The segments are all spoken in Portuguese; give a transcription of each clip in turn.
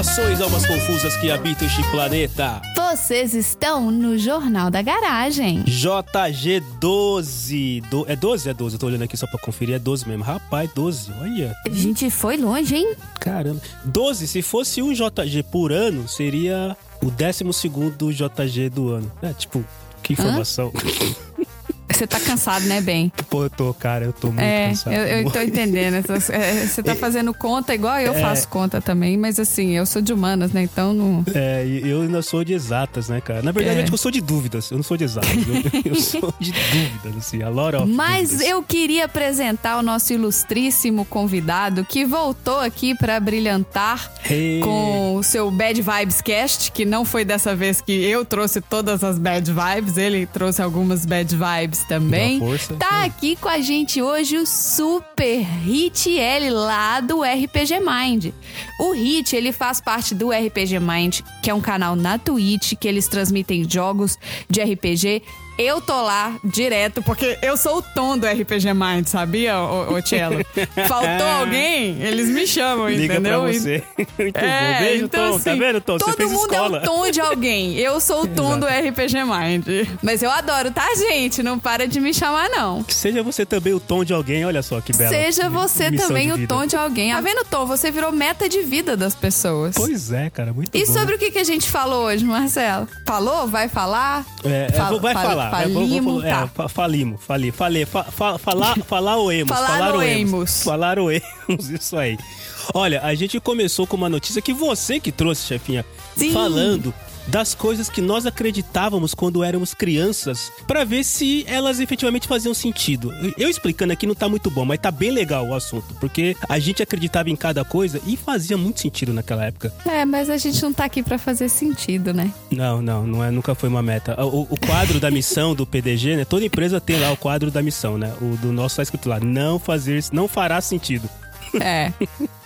Saudações, almas confusas que habitam este planeta. Vocês estão no Jornal da Garagem. JG12. Do... É 12? É 12. Eu tô olhando aqui só pra conferir. É 12 mesmo. Rapaz, 12. Olha. A gente foi longe, hein? Caramba. 12. Se fosse um JG por ano, seria o 12 JG do ano. É, tipo, que informação. Você tá cansado, né, Ben? Pô, eu tô, cara, eu tô muito É, cansado. eu, eu tô entendendo. É, Você tá fazendo conta igual eu faço conta também, mas assim, eu sou de humanas, né? Então não. É, eu ainda sou de exatas, né, cara? Na verdade, É. eu sou de dúvidas. Eu não sou de exatas. Eu, eu sou de dúvidas, assim. A of Mas dúvidas. eu queria apresentar o nosso ilustríssimo convidado que voltou aqui pra brilhantar Hey. com o seu Bad Vibes Cast, que não foi dessa vez que eu trouxe todas as bad vibes, ele trouxe algumas bad vibes também. Força. Tá aqui com a gente hoje o Super Hit L lá do RPG Mind. O Hit, ele faz parte do RPG Mind, que é um canal na Twitch que eles transmitem jogos de RPG. Eu tô lá direto, porque eu sou o tom do RPG Mind, sabia, ô, ô Cello? Faltou alguém, eles me chamam, Liga entendeu? pra você. Muito É, bom. Beijo, então, Tom. tá assim, vendo, Tom? Todo mundo escola. é o tom de alguém. Eu sou o tom do RPG Mind. Mas eu adoro, tá, gente? Não para de me chamar, não. Seja você também o tom de alguém, olha só que bela. Seja você também o tom de alguém. Tá vendo, Tom? Você virou meta de vida das pessoas. Pois é, cara, muito E bom. sobre o que, que a gente falou hoje, Marcelo? Falou? Vai falar? É, é, Fal- vai fal- falar. É, vou- Falimo, é, tá. fa- falimo, fali, falei, fa, fa, falar, falar oemos, Falar oemos. Falar oemos, isso aí. Olha, a gente começou com uma notícia que você que trouxe, chefinha, Sim. falando das coisas que nós acreditávamos quando éramos crianças, pra ver se elas efetivamente faziam sentido. Eu explicando aqui não tá muito bom, mas tá bem legal o assunto, porque a gente acreditava em cada coisa e fazia muito sentido naquela época. É, mas a gente não tá aqui pra fazer sentido, né? Não, não, não é, nunca foi uma meta. O, o quadro da missão do PDG, né? Toda empresa tem lá o quadro da missão, né? O do nosso tá escrito lá, não fazer, não fará sentido. É.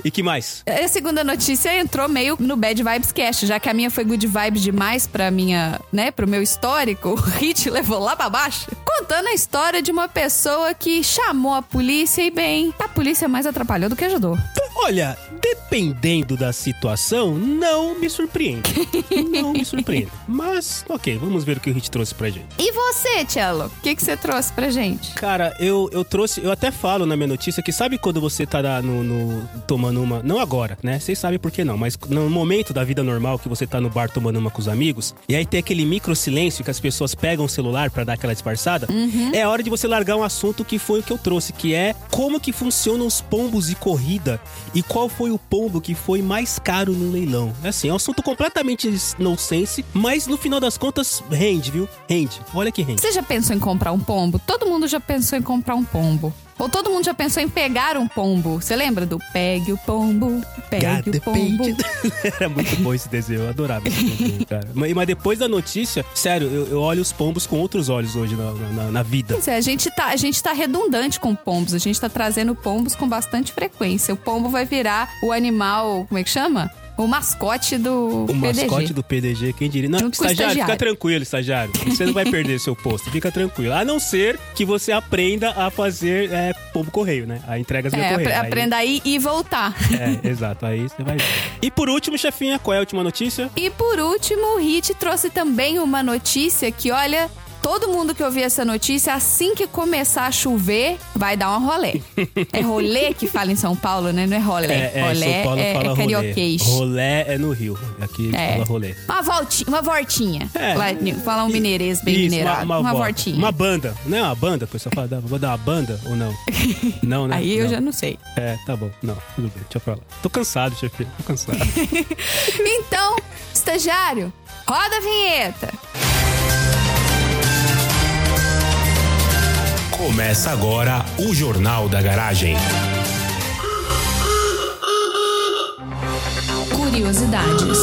E que mais? A segunda notícia entrou meio no Bad Vibes Cast, já que a minha foi good vibes demais pra minha, né, pro meu histórico, o Hit levou lá pra baixo. Contando a história de uma pessoa que chamou a polícia e bem, a polícia mais atrapalhou do que ajudou. Olha, dependendo da situação, não me surpreende. Não me surpreende. Mas, ok, vamos ver o que o Hit trouxe pra gente. E você, Cello? O que, que você trouxe pra gente? Cara, eu, eu trouxe, eu até falo na minha notícia que sabe quando você tá na- no, no- tomando uma, não agora, né? Vocês sabem por que não, mas no momento da vida normal que você tá no bar tomando uma com os amigos, e aí tem aquele micro silêncio que as pessoas pegam o celular pra dar aquela disfarçada, é a hora de você largar um assunto que foi o que eu trouxe, que é como que funcionam os pombos de corrida e qual foi o pombo que foi mais caro no leilão. É assim, é um assunto completamente nonsense, mas no final das contas rende, viu? Rende. Olha que rende. Você já pensou em comprar um pombo? Todo mundo já pensou em comprar um pombo. Ou todo mundo já pensou em pegar um pombo. Você lembra do pegue o pombo, pegue o pombo? Era muito bom esse desenho, eu adorava esse desenho, cara. Mas, mas depois da notícia, sério, eu, eu olho os pombos com outros olhos hoje na, na- na vida. Pois é, a gente, tá, a gente tá redundante com pombos. A gente tá trazendo pombos com bastante frequência. O pombo vai virar o animal, como é que chama? O mascote do O PDG. mascote do PDG, quem diria? Não, Junto o estagiário, estagiário. fica tranquilo, estagiário. Você não vai perder seu posto, fica tranquilo. A não ser que você aprenda a fazer é, pombo correio, né? A entregas via É, correio. apre- Aí- aprenda aí e voltar. É, exato, aí você vai ver. E por último, chefinha, qual é a última notícia? E por último, o Hit trouxe também uma notícia que, olha, todo mundo que ouvir essa notícia, assim que começar a chover, vai dar um rolê. É rolê que fala em São Paulo, né? Não é rolê. É, é, rolê São Paulo é, fala é carioquês. Rolê é no Rio, aqui É. fala rolê. Uma voltinha, uma voltinha. É. Lá, Falar um mineirês bem Isso, mineirado. Uma, volta. voltinha. Uma banda. Não é uma banda? O pessoal fala, "Dá- vou dar uma banda ou não? Não, né? Aí eu Não. já não sei. É, tá bom. Não, tudo bem, deixa pra lá. Tô cansado, chefe. Tô cansado. Então, estagiário, roda a vinheta. Começa agora o Jornal da Garagem. Curiosidades.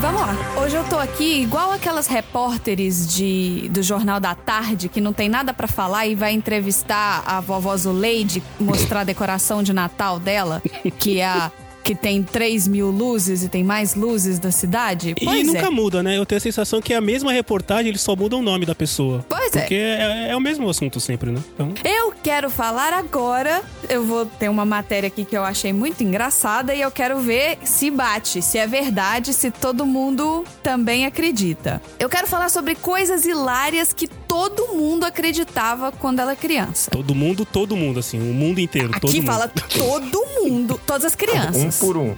Vamos lá. Hoje eu tô aqui igual aquelas repórteres de, do Jornal da Tarde que não tem nada pra falar e vai entrevistar a vovó Zuleide, mostrar a decoração de Natal dela, que é a que tem 3 mil luzes e tem mais luzes da cidade? E Pois nunca é. muda, né? Eu tenho a sensação que é a mesma reportagem, eles só mudam o nome da pessoa. Pois é. Porque é, é o mesmo assunto sempre, né? Então, Eu quero falar agora. Eu vou ter uma matéria aqui que eu achei muito engraçada e eu quero ver se bate, se é verdade, se todo mundo também acredita. Eu quero falar sobre coisas hilárias que todo mundo acreditava quando era criança. todo mundo, todo mundo, assim, o mundo inteiro, todo Aqui mundo. fala todo mundo, todas as Um crianças. por um.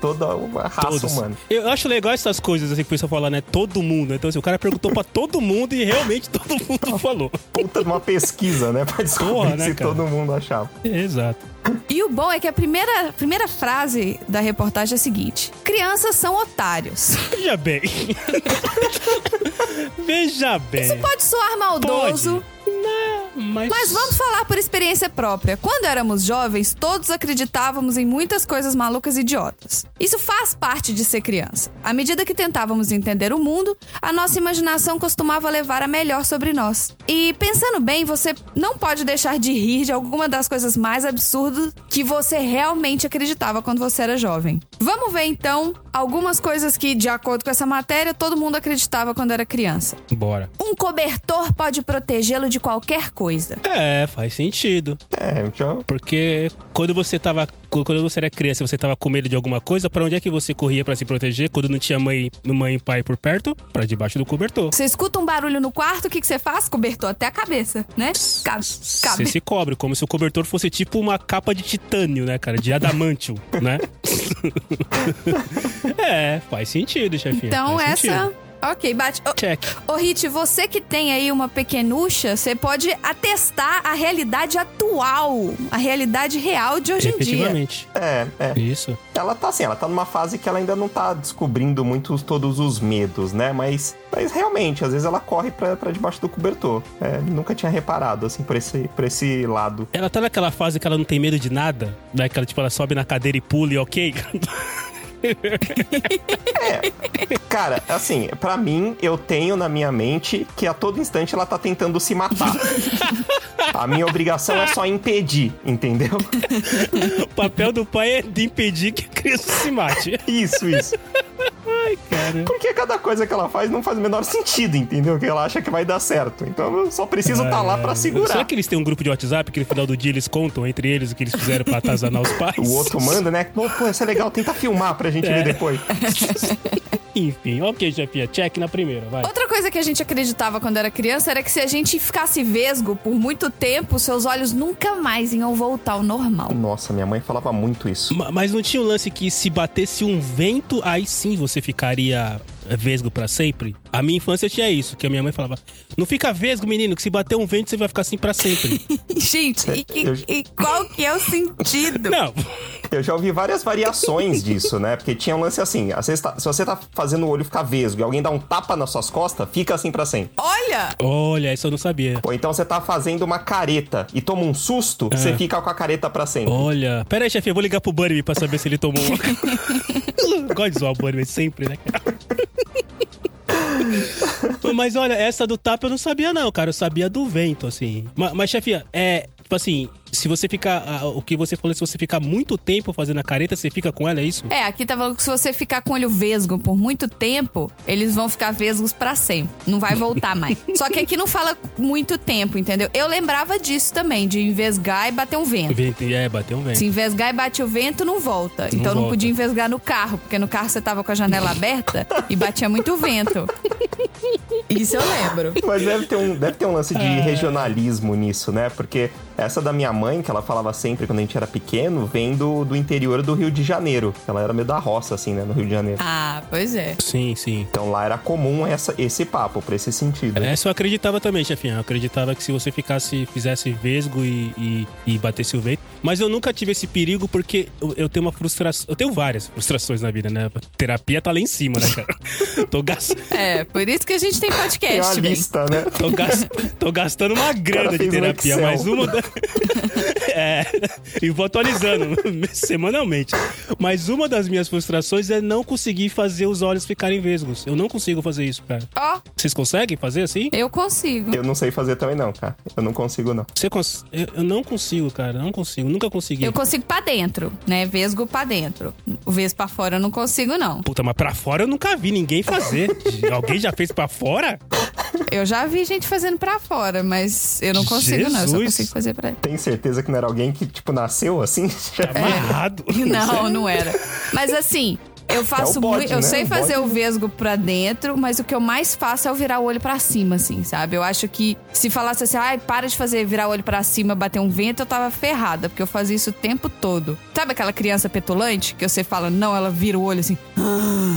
Toda a raça Todos. humana. Eu acho legal essas coisas assim que o pessoal fala, né? Todo mundo. Então, assim, o cara perguntou pra todo mundo e realmente todo mundo falou. Puta de uma pesquisa, né? Pra descobrir Porra, né, se cara? todo mundo achava. Exato. E o bom é que a primeira, primeira frase da reportagem é a seguinte: Crianças são otários. Veja bem. Veja bem. Isso pode soar maldoso. Não, mas... Mas vamos falar por experiência própria. Quando éramos jovens, todos acreditávamos em muitas coisas malucas e idiotas. Isso faz parte de ser criança. À medida que tentávamos entender o mundo, a nossa imaginação costumava levar a melhor sobre nós. E pensando bem, você não pode deixar de rir de alguma das coisas mais absurdas que você realmente acreditava quando você era jovem. Vamos ver então algumas coisas que, de acordo com essa matéria, todo mundo acreditava quando era criança. Bora. Um cobertor pode protegê-lo de qualquer coisa. É, faz sentido. É, já. Porque quando você tava. Quando você era criança, você tava com medo de alguma coisa, pra onde é que você corria pra se proteger? Quando não tinha mãe, mãe e pai por perto, pra debaixo do cobertor. Você escuta um barulho no quarto, o que, que você faz? Cobertor até a cabeça, né? Cabe. Você se cobre, como se o cobertor fosse tipo uma capa de titânio, né, cara? De adamantium, né? é, faz sentido, chefinha. Então, faz essa. sentido. Ok, bate. Check. Ô, Rit, você que tem aí uma pequenucha, você pode atestar a realidade atual, a realidade real de hoje em dia. Efetivamente. É, é. Isso. Ela tá assim, ela tá numa fase que ela ainda não tá descobrindo muito todos os medos, né? Mas, mas realmente, às vezes ela corre pra, pra debaixo do cobertor. É, nunca tinha reparado, assim, por esse, por esse lado. Ela tá naquela fase que ela não tem medo de nada, né? Que ela, tipo, ela sobe na cadeira e pula e ok. Cara, assim, pra mim, eu tenho na minha mente que a todo instante ela tá tentando se matar. a minha obrigação é só impedir, entendeu? o papel do pai é de impedir que a criança se mate. Isso, isso. Ai, cara. Porque cada coisa que ela faz não faz o menor sentido, entendeu? Que ela acha que vai dar certo. Então eu só preciso estar lá pra Será segurar. que eles têm um grupo de WhatsApp que no final do dia eles contam entre eles o que eles fizeram pra atazanar os pais? O outro manda, né? Pô, pô, isso é legal, tenta filmar pra gente É. ver depois. Enfim, ok, chefia. Check na primeira, vai. Outra coisa que a gente acreditava quando era criança era que se a gente ficasse vesgo por muito tempo, seus olhos nunca mais iam voltar ao normal. Nossa, minha mãe falava muito isso. Ma- Mas não tinha um lance que se batesse um vento, aí sim você ficaria é, vesgo pra sempre? A minha infância tinha isso, que a minha mãe falava: Não fica vesgo, menino, que se bater um vento você vai ficar assim pra sempre. Gente, e, Eu- e qual que é o sentido? não. Eu já ouvi várias variações disso, né? Porque tinha um lance assim: se você tá fazendo o olho ficar vesgo e alguém dá um tapa nas suas costas, fica assim pra sempre. Olha! Olha, isso eu não sabia. Ou então você tá fazendo uma careta e toma um susto, você fica com a careta pra sempre. Olha. Pera aí, chefe, eu vou ligar pro Bunny pra saber se ele tomou. Gosto de zoar o Bunny sempre, né, cara? Mas olha, essa do tapa eu não sabia, não, cara. Eu sabia do vento, assim. Mas, mas chefia, é. Tipo assim, se você ficar. O que você falou, se você ficar muito tempo fazendo a careta, você fica com ela, é isso? É, aqui tá falando que se você ficar com o olho vesgo por muito tempo, eles vão ficar vesgos pra sempre. Não vai voltar mais. Só que aqui não fala muito tempo, entendeu? Eu lembrava disso também, de envesgar e bater um vento. É, bateu um vento. Se envesgar e bate o vento, não volta. então não volta. podia envesgar no carro, porque no carro você tava com a janela aberta e batia muito vento. Isso eu lembro. Mas deve ter, um, deve ter um lance de regionalismo nisso, né? Porque essa da minha mãe, que ela falava sempre quando a gente era pequeno, vem do, do interior do Rio de Janeiro. Ela era meio da roça, assim, né? No Rio de Janeiro. Ah, pois é. Sim, sim. Então lá era comum essa, esse papo, pra esse sentido. Essa eu acreditava também, chefinha. Eu acreditava que se você ficasse, fizesse vesgo e, e, e batesse o vento. Mas eu nunca tive esse perigo porque eu, eu tenho uma frustração. Eu tenho várias frustrações na vida, né? Terapia tá lá em cima, né, cara? tô, gas, É, por isso que a gente tem Tem uma podcast, bem. lista, né? tô, gas- tô gastando uma grana de um terapia, Excel. mas uma. é. e vou atualizando semanalmente. Mas uma das minhas frustrações é não conseguir fazer os olhos ficarem vesgos. Eu não consigo fazer isso, cara. Ó, Vocês conseguem fazer assim? eu consigo. Eu não sei fazer também não, cara. Eu não consigo não. Você cons... eu, eu não consigo, cara. Não consigo. Nunca consegui. Eu consigo pra dentro, né? Vesgo pra dentro. O vesgo pra fora eu não consigo, não. Puta, mas pra fora eu nunca vi ninguém fazer. Alguém já fez pra fora? Eu já vi gente fazendo pra fora, mas eu não consigo, não. Eu só Jesus. consigo fazer pra Tem certeza que não era alguém que, tipo, nasceu assim? Amarrado. Não, não era. Mas assim, eu faço É o bode, muito. Eu né? sei O fazer bode. o vesgo pra dentro, mas o que eu mais faço é o virar o olho pra cima, assim, sabe? Eu acho que se falasse assim, ai, para de fazer virar o olho pra cima, bater um vento, eu tava ferrada, porque eu fazia isso o tempo todo. Sabe aquela criança petulante que você fala, não, ela vira o olho assim?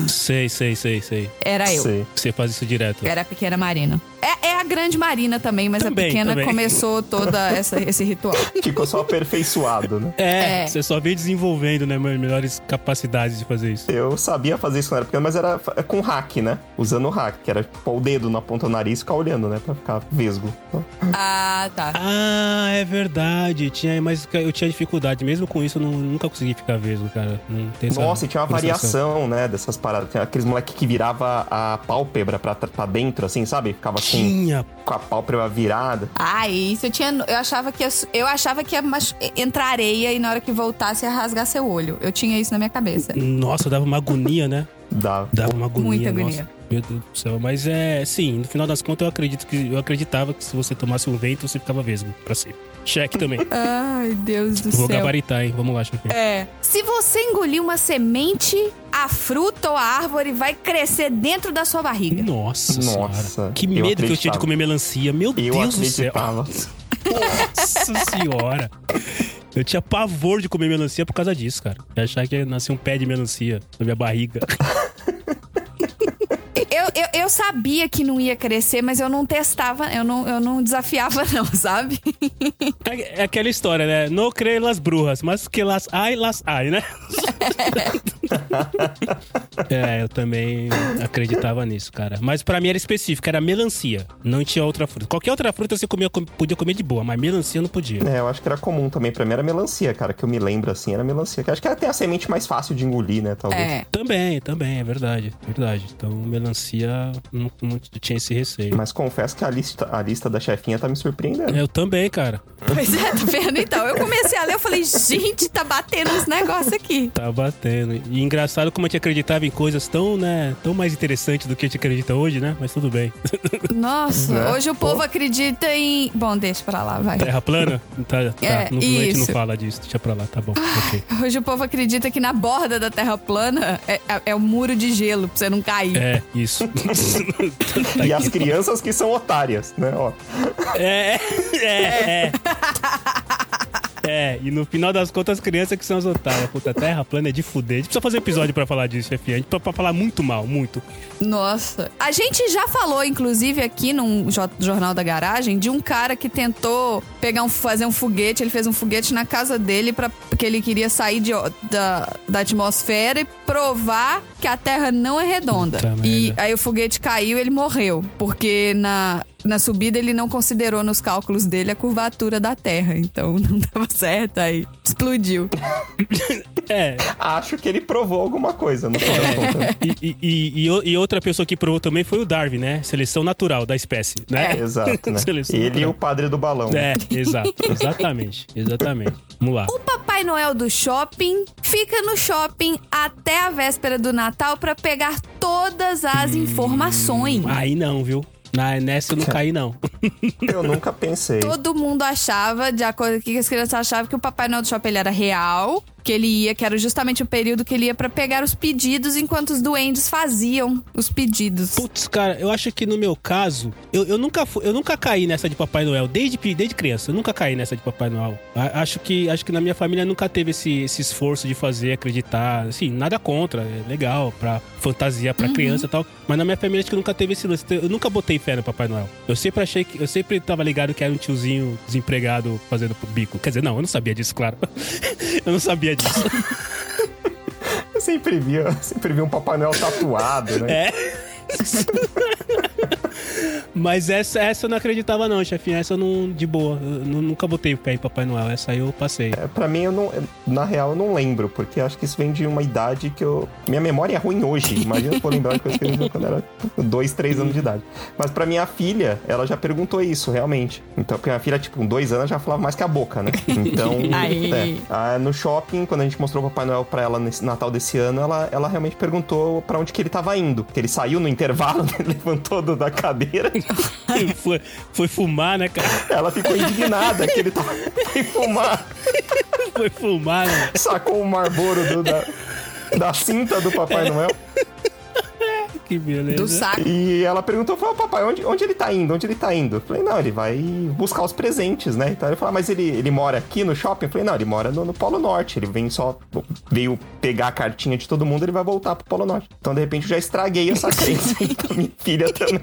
Sei, sei, sei, sei. Era eu. Sei. Você faz isso direto. Era a pequena Marina. É, é a grande Marina também, mas Também, a pequena também. começou toda essa, esse ritual. Ficou só aperfeiçoado, né? É, É. você só vem desenvolvendo, né, melhores capacidades de fazer isso. Eu sabia fazer isso quando era pequeno, mas era fa- com hack, né? Usando o hack, que era pôr o dedo na ponta do nariz e ficar olhando, né? Pra ficar vesgo. Ah, tá. Ah, é verdade. Tinha, mas eu tinha dificuldade. Mesmo com isso, eu não- nunca consegui ficar vesgo, cara. Nossa, e tinha uma frustração. variação, né? Dessas paradas. Tinha aqueles moleque que virava a pálpebra pra, pra dentro, assim, sabe? Ficava assim, Tinha. com a pálpebra virada. Ah, isso eu tinha. Eu achava que ia, eu achava que ia entrar areia e na hora que voltasse ia rasgar seu olho. Eu tinha isso na minha cabeça. Nossa, dava uma agonia, né? Dava. Dava uma agonia. Muita nossa. agonia. Meu Deus do céu. Mas é, sim, no final das contas eu acredito que eu acreditava que se você tomasse um vento, você ficava vesgo pra sempre. Cheque também. Ai, Deus do Vou céu. gabaritar, hein? Vamos lá, chefe. É. Se você engolir uma semente, a fruta ou a árvore vai crescer dentro da sua barriga. Nossa, Nossa, senhora. Que eu medo que eu tinha de comer melancia. Meu Eu Deus do céu. Nossa senhora. Eu tinha pavor de comer melancia por causa disso, cara. Eu achava que ia nascer um pé de melancia na minha barriga. Eu, eu, eu sabia que não ia crescer, mas eu não testava, eu não, eu não desafiava, não, sabe? É é aquela história, né? Não creio las brujas, mas que las ai, las ai, né? é, eu também acreditava nisso, cara. Mas pra mim era específico, era melancia. Não tinha outra fruta. Qualquer outra fruta você comia, com- podia comer de boa, mas melancia eu não podia. É, eu acho que era comum também. Pra mim era melancia, cara. Que eu me lembro assim, era melancia. Que eu acho que ela tem a semente mais fácil de engolir, né? Talvez. É. Também, também, é verdade. Verdade. Então, melancia, não, não tinha esse receio. Mas confesso que a lista, a lista da chefinha tá me surpreendendo. Eu também, cara. Pois é, tá vendo? Então, eu comecei a ler, eu falei, gente, tá batendo uns negócios aqui. Tá batendo. E engraçado como a gente acreditava em coisas tão, né, tão mais interessantes do que a gente acredita hoje, né? Mas tudo bem. Nossa, Né? hoje o povo acredita em. Bom, deixa pra lá, vai. Terra plana? Tá, tá. É, não, a gente não fala disso. Deixa pra lá, tá bom. Ok. Hoje o povo acredita que na borda da Terra plana é, é, é um muro de gelo pra você não cair. É, isso. Tá E as crianças que são otárias, né? Ó. É, é, é. É, e no final das contas, as crianças que são as otárias. Puta, terra plana é de fuder. A gente precisa fazer episódio pra falar disso, chefe. A gente pra, pra falar muito mal, muito. Nossa. A gente já falou, inclusive, aqui num jo- Jornal da Garagem, de um cara que tentou pegar um, fazer um foguete. Ele fez um foguete na casa dele para porque ele queria sair de da, da atmosfera e provar que a Terra não é redonda. Puta e merda. aí o foguete caiu e ele morreu. Porque na, na subida ele não considerou nos cálculos dele a curvatura da Terra. Então não dava certo. Aí explodiu. É. Acho que ele provou alguma coisa, no final das contas. E, e, e, e e outra pessoa que provou também foi o Darwin, né? Seleção natural da espécie, né? Exato, né? Seleção Ele e natural. o padre do balão. É, exato. Exatamente. Exatamente. Vamos lá. O Papai Noel do shopping fica no shopping até a véspera do Natal pra pegar todas as informações. Aí não, viu? Na, nessa eu não caí, não. Eu nunca pensei. Todo mundo achava, de acordo com o que as crianças achavam, que o Papai Noel do shopping era real, que ele ia, que era justamente o período que ele ia pra pegar os pedidos enquanto os duendes faziam os pedidos. Putz, cara, eu acho que no meu caso, eu, eu, nunca, eu nunca caí nessa de Papai Noel. Desde, desde criança, eu nunca caí nessa de Papai Noel. A- acho, que, acho que na minha família nunca teve esse, esse esforço de fazer, acreditar. Assim, nada contra, é legal pra fantasia pra criança e tal. Mas na minha família acho que nunca teve esse lance. Eu nunca botei fé no Papai Noel. Eu sempre achei que. Eu sempre tava ligado que era um tiozinho desempregado fazendo bico. Quer dizer, não, eu não sabia disso, claro. eu não sabia disso. Eu sempre via, sempre vi um Papai Noel tatuado, né? É. Mas essa, essa eu não acreditava, não, chefinha. Essa eu não. De boa. Eu nu- nunca botei o pé em Papai Noel. Essa aí eu passei. É, pra mim, eu não. Na real, eu não lembro, porque acho que isso vem de uma idade que eu. Minha memória é ruim hoje. Imagina eu lembrar de coisa que eu lembro quando era dois, três anos de idade. Mas pra minha filha, ela já perguntou isso, realmente. Então, porque minha filha, tipo, com dois anos, já falava mais que a boca, né? Então. Aí. é. Ah, no shopping, quando a gente mostrou o Papai Noel pra ela nesse Natal desse ano, ela, ela realmente perguntou pra onde que ele tava indo. Que ele saiu no intervalo, ele levantou do- da cadeira. foi, foi fumar, né, cara? Ela ficou indignada que ele tava sem fumar. Foi fumar, né? Sacou o Marlboro do- da, da cinta do Papai Noel. Que beleza. Do saco. E ela perguntou, falou, papai, onde, onde ele tá indo? Onde ele tá indo? Eu falei, não, ele vai buscar os presentes, né? Então ele falou, "Ah, mas ele, ele mora aqui no shopping? Eu falei, não, ele mora no, no Polo Norte. Ele vem só, veio pegar a cartinha de todo mundo, ele vai voltar pro Polo Norte. Então, de repente, eu já estraguei essa crença pra minha filha também.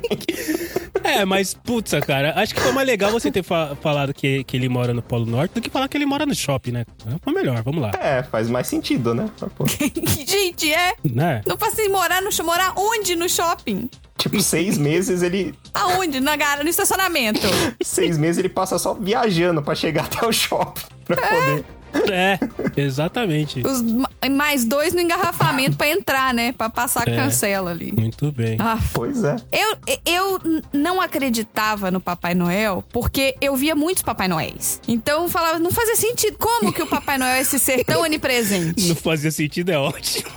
É, mas, putz, cara, acho que foi mais legal você ter fa- falado que, que ele mora no Polo Norte do que falar que ele mora no shopping, né? Foi melhor, vamos lá. É, faz mais sentido, né? Gente, é. Né? Não passei morar no morar onde no shopping? tipo, seis meses ele. Aonde? Na gara, no estacionamento. Seis meses ele passa só viajando pra chegar até o shopping. Pra poder. É, exatamente. Os ma- mais dois no engarrafamento pra entrar, né? Pra passar a É. cancela ali. Muito bem. Ah, Pois é. eu, eu não acreditava no Papai Noel porque eu via muitos Papai Noéis. Então eu falava, não fazia sentido. Como que o Papai Noel é esse ser tão onipresente? Não fazia sentido, é ótimo.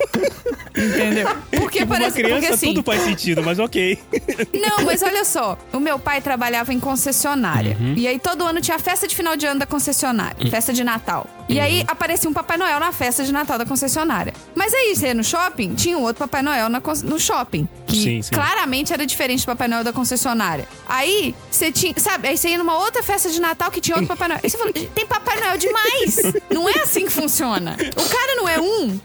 Entendeu? Porque Tipo, uma parece criança porque assim. tudo faz sentido, mas ok. Não, mas olha só. O meu pai trabalhava em concessionária. Uhum. E aí todo ano tinha a festa de final de ano da concessionária. Festa de Natal. E aí aparecia um Papai Noel na festa de Natal da concessionária. Mas aí, você ia no shopping, tinha um outro Papai Noel na no shopping. Que Sim, sim. claramente era diferente do Papai Noel da concessionária. Aí, você tinha. Sabe, aí você ia numa outra festa de Natal que tinha outro Papai Noel. Aí você falou, tem Papai Noel demais! não é assim que funciona. O cara não é um.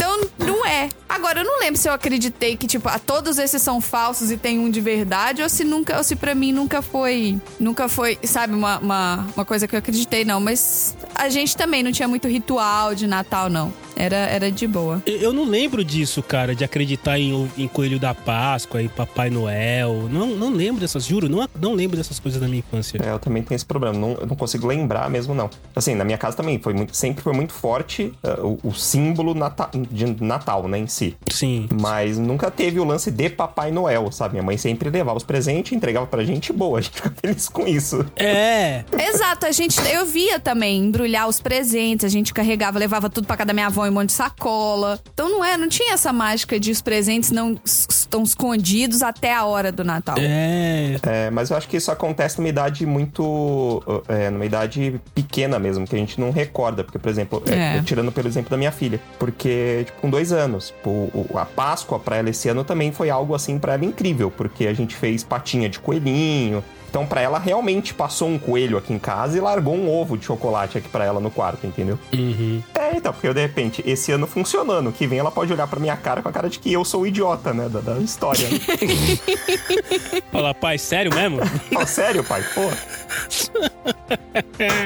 Então, não é. Agora, eu não lembro se eu acreditei que, tipo, ah, todos esses são falsos e tem um de verdade, ou se nunca, ou se pra mim nunca foi. Nunca foi, sabe, uma, uma, uma coisa que eu acreditei, não. Mas a gente também não tinha muito ritual de Natal, não. Era, era de boa. Eu eu não lembro disso, cara, de acreditar em, em Coelho da Páscoa e Papai Noel. Não, não lembro dessas, juro, não, não lembro dessas coisas da minha infância. É, eu também tenho esse problema. Não, eu não consigo lembrar mesmo, não. Assim, na minha casa também foi muito, sempre foi muito forte uh, o, o símbolo nata, de Natal, né, em si. Sim. Mas nunca teve o lance de Papai Noel, sabe? Minha mãe sempre levava os presentes, entregava pra gente e boa. A gente fica feliz com isso. É, Exato, a gente. Eu via também embrulhar os presentes, a gente carregava, levava tudo pra casa da minha avó em um monte de sacola. Então não é, não tinha essa mágica de os presentes não estão escondidos até a hora do Natal. é. É, mas eu acho que isso acontece numa idade muito. É, numa idade pequena mesmo, que a gente não recorda. Porque, por exemplo, é, É. tirando pelo exemplo da minha filha. Porque, tipo, com dois anos, tipo, o- a Páscoa pra ela esse ano também foi algo assim pra ela incrível. Porque a gente fez patinha de coelhinho. Então, pra ela, realmente passou um coelho aqui em casa e largou um ovo de chocolate aqui pra ela no quarto, entendeu? Uhum. É, então, porque eu, de repente, esse ano funcionando, que vem ela pode olhar pra minha cara com a cara de que eu sou o idiota, né? Da, da história. né? Fala, pai, sério mesmo? Fala, sério, pai? Pô.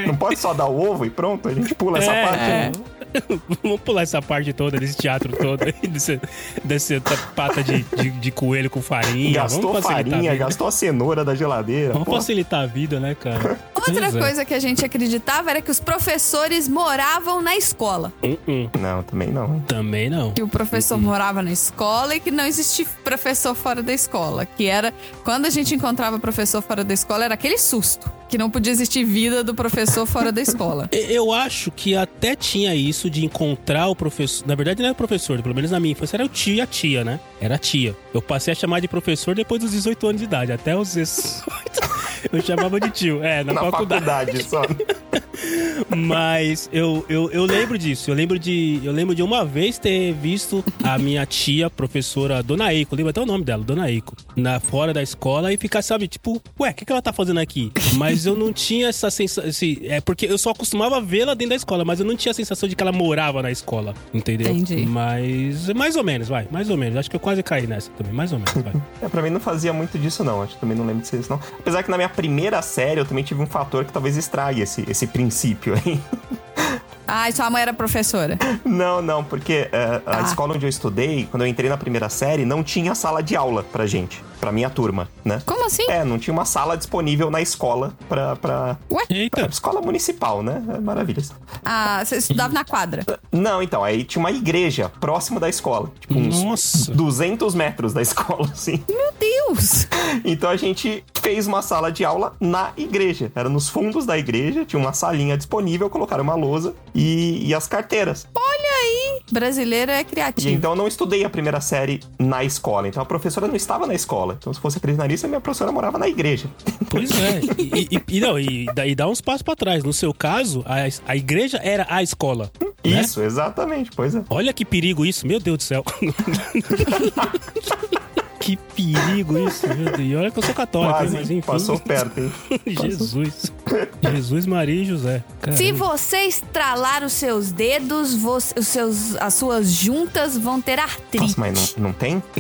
Não pode só dar o ovo e pronto? A gente pula essa É, parte. é. né? Vamos pular essa parte toda, desse teatro todo, aí, desse, dessa pata de, de, de coelho com farinha. Gastou a farinha, vida. gastou a cenoura da geladeira. Vamos pô. facilitar a vida, né, cara? Outra Pois é. coisa que a gente acreditava era que os professores moravam na escola. Uh-uh. Não, também não. Também não. Que o professor morava na escola e que não existia professor fora da escola. Que era, quando a gente encontrava professor fora da escola, era aquele susto. Que não podia existir vida do professor fora da escola. Eu acho que até tinha isso de encontrar o professor. Na verdade, não era o professor, pelo menos na minha infância era o tio e a tia, né? Era a tia. Eu passei a chamar de professor depois dos 18 anos de idade. Até os 18. Eu chamava de tio. É, na, Na faculdade. faculdade só. Mas eu, eu, eu lembro disso. Eu lembro de. Eu lembro de uma vez ter visto a minha tia, professora Dona Eiko, lembra até o nome dela, Dona Eiko, na, fora da escola e ficar, sabe, tipo, ué, o que, que ela tá fazendo aqui? Mas eu não tinha essa sensação. é porque eu só acostumava vê-la dentro da escola, mas eu não tinha a sensação de que ela morava na escola, entendeu? Entendi. Mas. Mais ou menos, vai, mais ou menos. Acho que eu quase caí nessa também, mais ou menos, vai. É, pra mim não fazia muito disso, não. Acho que também não lembro de ser isso, não. Apesar que na minha primeira série eu também tive um fator que talvez estrague esse, esse princípio aí. Ai, sua mãe era professora. Não, não, porque é, a Ah. escola onde eu estudei, quando eu entrei na primeira série, não tinha sala de aula pra gente, pra minha turma, né? Como assim? É, não tinha uma sala disponível na escola pra. pra... pra Eita. escola municipal, né? É maravilha. Ah, você estudava na quadra. Não, então, aí tinha uma igreja próximo da escola. Tipo, uns Nossa. 200 metros da escola, assim. Meu Deus! Então a gente fez uma sala de aula na igreja. Era nos fundos da igreja, tinha uma salinha disponível, colocaram uma lousa e, e as carteiras. Brasileiro é E criativo. então eu não estudei a primeira série na escola. Então a professora não estava na escola. Então se fosse acreditar nisso, a minha professora morava na igreja. Pois é. E, e- e não, e, dá- e dá uns passos pra trás. No seu caso, a, a igreja era a escola. né? Isso, exatamente, pois é. Olha que perigo isso, meu Deus do céu. que perigo isso, meu Deus. E olha que eu sou católico, Quase mas enfim. passou perto, hein? Jesus. Jesus, Maria e José. Caramba. Se você estralar os seus dedos, você- os seus, as suas juntas vão ter artrite. Nossa, mas não, não tem?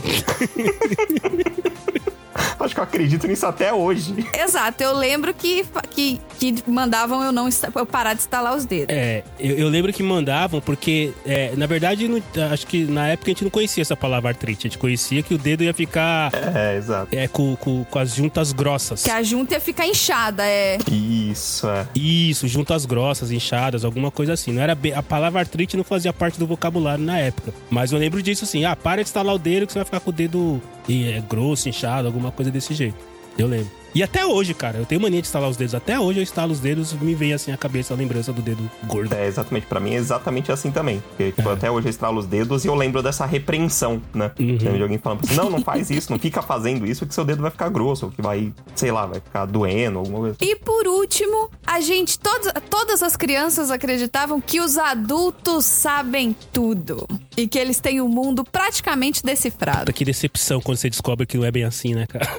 Acho que eu acredito nisso até hoje. Exato, eu lembro que, que, que mandavam eu não eu parar de estalar os dedos. É, eu, eu lembro que mandavam, porque, é, na verdade, não- acho que na época a gente não conhecia essa palavra artrite. A gente conhecia que o dedo ia ficar É, exato. é, com, com, com as juntas grossas. Que a junta ia ficar inchada, é. Isso, é. Isso, juntas grossas, inchadas, alguma coisa assim. Não era bem- a palavra artrite não fazia parte do vocabulário na época. Mas eu lembro disso assim: ah, para de estalar o dedo que você vai ficar com o dedo e, é, grosso, inchado, alguma coisa desse jeito. Eu lembro. E até hoje, cara, eu tenho mania de estalar os dedos. Até hoje eu estalo os dedos e me vem assim a cabeça a lembrança do dedo gordo. É, exatamente. Pra mim é exatamente assim também. Porque, tipo, É. até hoje eu estralo os dedos e eu lembro dessa repreensão, né? Uhum. Lembro de alguém falando assim, não, não faz isso, não fica fazendo isso que seu dedo vai ficar grosso, ou que vai, sei lá, vai ficar doendo, alguma coisa. E por último, a gente, todas, todas as crianças acreditavam que os adultos sabem tudo. E que eles têm o mundo praticamente decifrado. Puta, Que decepção quando você descobre que não é bem assim, né, cara?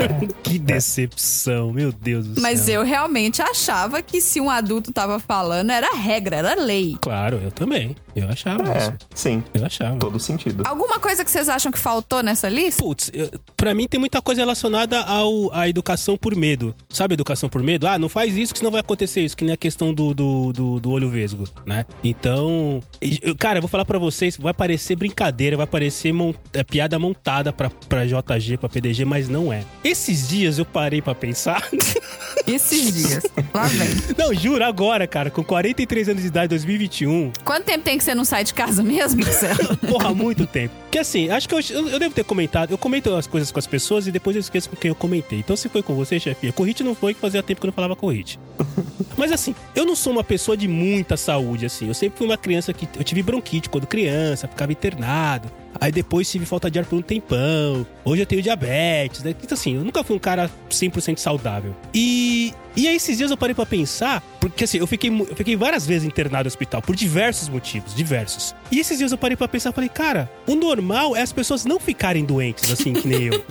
que decepção, meu Deus do Mas céu. eu realmente achava que se um adulto tava falando, era regra, era lei. Claro, eu também. Eu achava É, isso. sim. Eu achava. Todo sentido. Alguma coisa que vocês acham que faltou nessa lista? Putz, eu- pra mim tem muita coisa relacionada ao, à educação por medo. Sabe educação por medo? Ah, não faz isso que senão vai acontecer isso, que nem a questão do, do, do, do olho vesgo, né? Então, eu- cara, eu vou falar pra vocês, vai parecer brincadeira, vai parecer mon- é, piada montada pra, pra JG, pra PDG, mas não é. Esses dias eu parei pra pensar. Esses dias. Lá vem. não, juro, agora, cara, com 43 anos de idade, 2021, Quanto tempo tem que você não sai de casa mesmo, Marcelo? Porra, muito tempo. Que assim, acho que eu, eu, eu devo ter comentado. Eu comento as coisas com as pessoas e depois eu esqueço com quem eu comentei. Então, se foi com você, o Hit não foi, que fazia tempo que eu não falava Hit. Mas assim, eu não sou uma pessoa de muita saúde, assim. Eu sempre fui uma criança que. Eu tive bronquite quando criança, ficava internado. Aí depois tive falta de ar por um tempão. Hoje eu tenho diabetes, né? Então assim, eu nunca fui um cara 100% saudável. E. E aí esses dias eu parei pra pensar, porque assim, eu fiquei, eu fiquei várias vezes internado no hospital, por diversos motivos, diversos. E esses dias eu parei pra pensar, falei, cara, o normal é as pessoas não ficarem doentes, assim, que nem eu.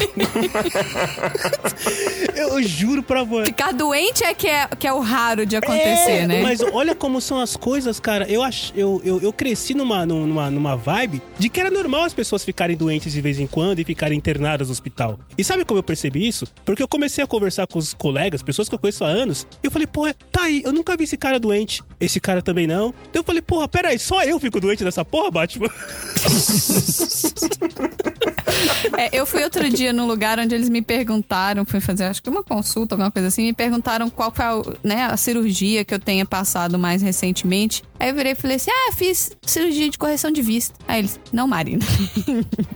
eu juro pra você. Ficar doente é que, é que é o raro de acontecer, É, né? Mas olha como são as coisas, cara. Eu, ach, eu, eu, eu cresci numa, numa, numa vibe de que era normal as pessoas ficarem doentes de vez em quando e ficarem internadas no hospital. E sabe como eu percebi isso? Porque eu comecei a conversar com os colegas, pessoas que eu conheço há anos, e eu falei, pô, tá aí, eu nunca vi esse cara doente. Esse cara também não. Então eu falei, porra, peraí, só eu fico doente nessa porra, Batman? É, eu fui outro dia num lugar onde eles me perguntaram, fui fazer acho que uma consulta, alguma coisa assim, me perguntaram qual foi a, né, a cirurgia que eu tenha passado mais recentemente. Aí eu virei e falei assim: ah, fiz cirurgia de correção de vista. Aí eles, não, Marina.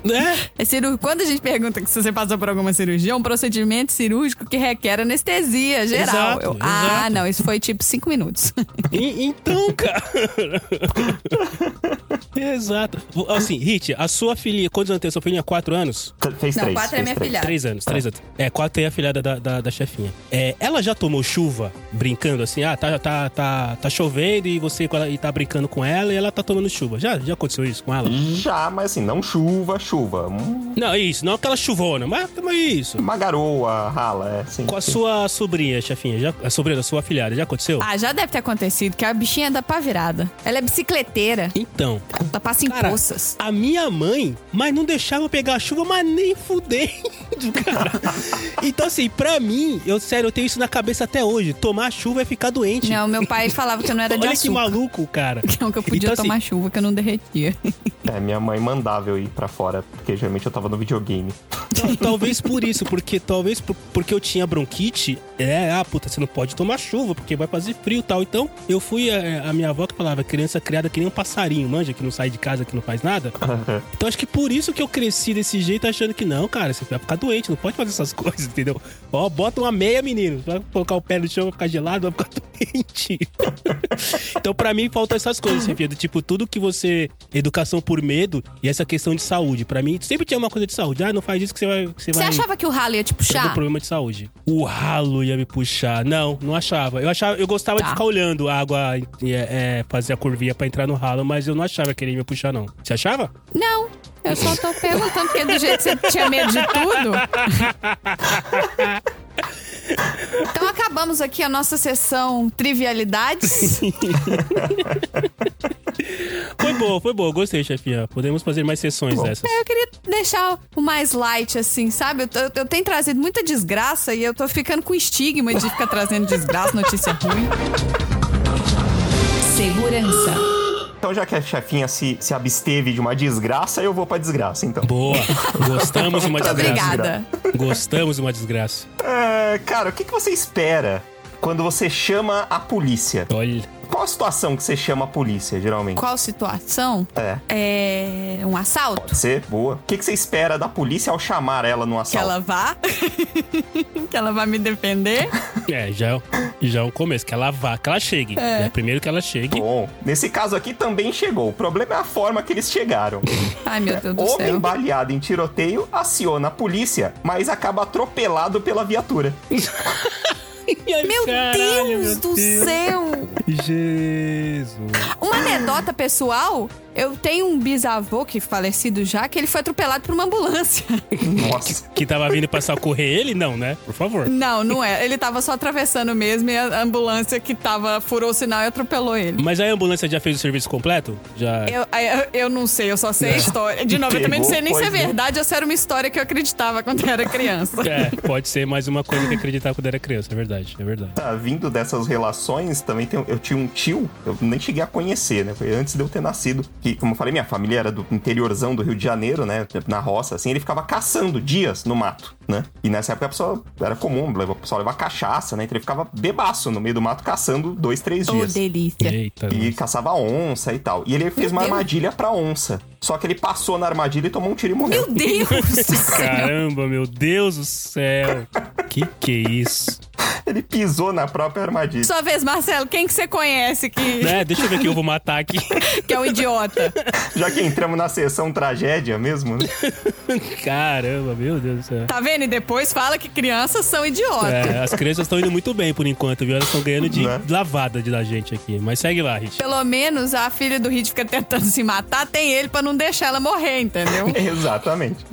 né? É ciru... Quando a gente pergunta que se você passou por alguma cirurgia, é um procedimento cirúrgico que requer anestesia geral. Exato, Eu, ah, exato. não, isso foi tipo cinco minutos. E- então, cara. Exato. Assim, Hit, a sua filha, quantos anos tem a sua filhinha? Quatro anos? Fez Não, três. quatro é minha três. filha. Três anos, três anos. É, quatro tem a filhada da, da, da chefinha. É, ela já tomou chuva brincando assim? Ah, tá, tá, tá, tá chovendo e você e tá brincando com ela e ela tá tomando chuva. Já, já aconteceu isso com ela? Já, mas assim, não chuva, chuva. Não, isso, não aquela chuvona, mas, mas isso. Uma garoa, rala, é, sim. Com a sim. sua sobrinha, chefinha, já, a sobrinha da sua filhada, já aconteceu? ah, já deve ter acontecido, que a bichinha dá pra virada. Ela é bicicleteira. Então, passa em Cara, poças. a minha mãe, mas não deixava eu pegar a chuva, mas nem fudei. cara. Então, assim, pra mim, eu sério, eu tenho isso na cabeça até hoje. Tomar chuva é ficar doente. Não, meu pai falava que eu não era de Olha que açúcar. maluco, cara. Não, que eu podia Então, assim, tomar chuva, que eu não derretia. É, minha mãe mandava eu ir pra fora, porque geralmente eu tava no videogame. Tal- Talvez por isso, porque talvez por- porque eu tinha bronquite, é, ah, puta, você não pode tomar chuva, porque vai fazer frio e tal. Então, eu fui, é, a, minha avó que falava, criança criada que nem um passarinho, manja, que não sai de casa, que não faz nada. Então, acho que por isso que eu cresci desse jeito, achando que não, cara, você vai ficar doente, não pode fazer essas coisas, entendeu? Ó, bota uma meia, menino, vai colocar o pé no chão, vai ficar gelado, vai ficar doente. então, pra mim, faltam essas coisas, do tipo, tudo que você, educação por medo e essa questão de saúde. Pra mim, sempre tinha uma coisa de saúde. Ah, não faz isso que você vai... Que você Você vai achava que o ralo ia te ter um puxar? problema de saúde. O ralo ia me puxar. Não, não achava. Eu achava, eu gostava Tá. de ficar olhando a água é, é, fazer a curvinha pra entrar no ralo, mas eu não achava que ia me puxar, não. Você achava? Não. Eu só tô perguntando, porque do jeito que você tinha medo de tudo. Então acabamos aqui a nossa sessão Trivialidades. Foi boa, foi boa. Gostei, chefinha. Podemos fazer mais sessões dessas. Eu queria deixar o mais light, assim, sabe? Eu, eu- eu tenho trazido muita desgraça e eu tô ficando com estigma de ficar trazendo desgraça, notícia ruim. Segurança. Então, já que a chefinha se, se absteve de uma desgraça, eu vou pra desgraça, então. Boa. Gostamos de uma desgraça. obrigada. Gostamos de uma desgraça. É, cara, o que, que você espera quando você chama a polícia? Olha. Qual a situação que você chama a polícia, geralmente? Qual situação? É. É. Um assalto? Você, boa. O que, que você espera da polícia ao chamar ela no Que assalto? ela vá? que ela vai me defender? É, já, já é um começo. Que ela vá, que ela chegue. É. primeiro que ela chegue. Bom, nesse caso aqui também chegou. O problema é a forma que eles chegaram. Ai, meu Deus do Homem céu. baleado em tiroteio aciona a polícia, mas acaba atropelado pela viatura. Meu Caralho, Deus meu do Deus. céu! Jesus. Uma anedota pessoal, eu tenho um bisavô que falecido já, que ele foi atropelado por uma ambulância. Nossa. Que tava vindo pra socorrer ele? Não, né? Por favor. Não, não é. Ele tava só atravessando mesmo e a ambulância que tava furou o sinal e atropelou ele. Mas aí a ambulância já fez o serviço completo? Já. Eu, eu, eu não sei, eu só sei a história. De novo, eu também não sei nem se é verdade ou se era uma história que eu acreditava quando eu era criança. É, pode ser mais uma coisa que acreditar quando era criança, é verdade, é verdade. Tá, vindo dessas relações, também tem, eu tinha um tio, eu nem cheguei a conhecer, né? Foi antes de eu ter nascido. Que, como eu falei, minha família era do interiorzão do Rio de Janeiro, né? Na roça, assim, ele ficava caçando dias no mato, né? E nessa época a pessoa era comum, o pessoal levar cachaça, né? Então ele ficava bebaço no meio do mato caçando dois, três Ô, dias. delícia. Eita. E nossa. caçava onça e tal. E ele fez Meu uma Deus. armadilha pra onça. Só que ele passou na armadilha e tomou um tiro e morreu. Meu Deus do céu. Caramba, meu Deus do céu. Que que é isso? Ele pisou na própria armadilha. Sua vez, Marcelo, quem que você conhece que, É, deixa eu ver quem eu vou matar aqui. que é um idiota? Já que entramos na sessão tragédia mesmo, né? Caramba, meu Deus do céu. Tá vendo? E depois fala que crianças são idiotas. É, as crianças estão indo muito bem por enquanto, viu? Elas estão ganhando de Né? lavada de da gente aqui. Mas segue lá, Rich. Pelo menos a filha do Hit fica tentando se matar, tem ele pra não deixar ela morrer, entendeu? Exatamente.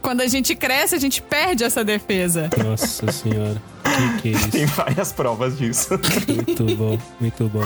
Quando a gente cresce, a gente perde essa defesa. Nossa senhora. Que que é Tem isso? várias provas disso. Muito bom, muito bom.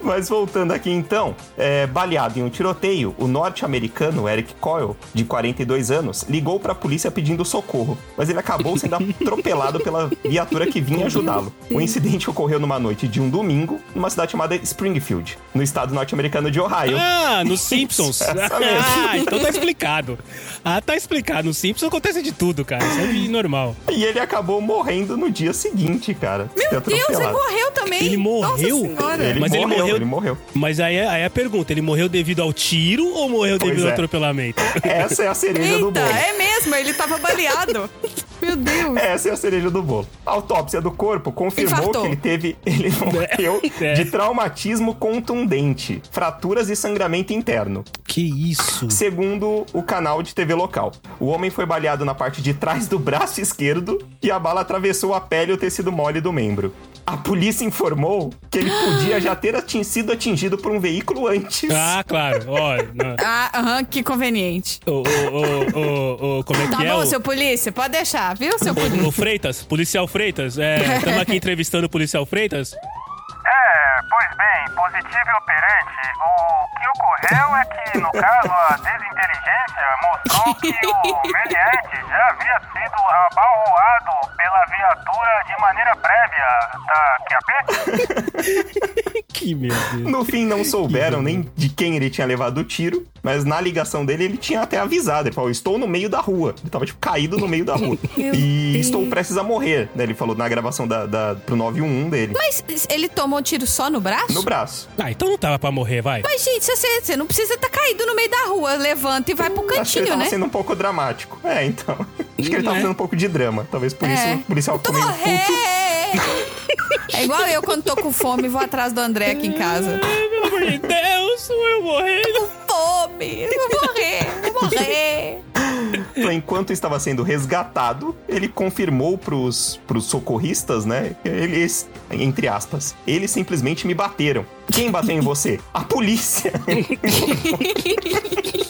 Mas voltando aqui então, é, baleado em um tiroteio, o norte-americano Eric Coyle, de 42 anos, ligou pra polícia pedindo socorro, mas ele acabou sendo atropelado pela viatura que vinha ajudá-lo. O incidente ocorreu numa noite de um domingo, numa cidade chamada Springfield, no estado norte-americano de Ohio. Ah, nos Simpsons. Ah, então tá explicado. Ah, tá explicado. Nos Simpsons acontece de tudo, cara. Isso é normal. E ele acabou morrendo no dia seguinte, cara. Meu Deus, ele morreu também. Ele morreu? Nossa senhora. Ele Mas ele morreu, morreu- ele morreu. Mas aí, é- aí é a pergunta: ele morreu devido ao tiro ou morreu Pois devido ao é. atropelamento? Essa é a cereja do Eita, bolo. é mesmo, ele tava baleado. Meu Deus. Essa é a cereja do bolo. A autópsia do corpo confirmou Infartou. que ele teve. Ele morreu É. de traumatismo contundente, fraturas e sangramento interno, Que isso? segundo o canal de TV local. O homem foi baleado na parte de trás do braço esquerdo e a bala atravessou a pele e o tecido mole do membro. A polícia informou que ele podia já ter atin- sido atingido por um veículo antes. Ah, claro. Ó, não. Ah, aham, que conveniente. Ô, ô, ô, ô, ô, como é Tá que é? bom, o- seu polícia, pode deixar, viu, seu polícia? O, o Freitas, policial Freitas, é, estamos aqui entrevistando o policial Freitas. Positivo e operante, o que ocorreu é que, no caso, a inteligência mostrou que o Meliette já havia sido abalroado pela viatura de maneira prévia da QAP. Que meu Deus. No fim, não souberam nem de quem ele tinha levado o tiro, mas na ligação dele ele tinha até avisado. Ele falou: Estou no meio da rua. Ele tava, tipo, caído no meio da rua. E Deus. estou prestes a morrer, né? Ele falou na gravação da, da, pro 911 dele. Mas ele tomou tiro só no braço? No braço. Ah, então não tava pra morrer, vai. Mas, gente, você, você não precisa estar caído no meio da rua. Levanta e vai pro Acho que ele cantinho, tava né? sendo um pouco dramático. É, então. Acho que ele tava É. fazendo um pouco de drama. Talvez por isso É. o policial Tô ficou meio puto. É igual eu quando tô com fome e vou atrás do André aqui em casa. Ai, pelo amor de Deus, eu morrendo. Fome! Eu vou morrer! Eu vou morrer! Então, enquanto estava sendo resgatado, ele confirmou pros, pros socorristas, né? Eles, entre aspas, eles simplesmente me bateram. Quem bateu em você? A polícia.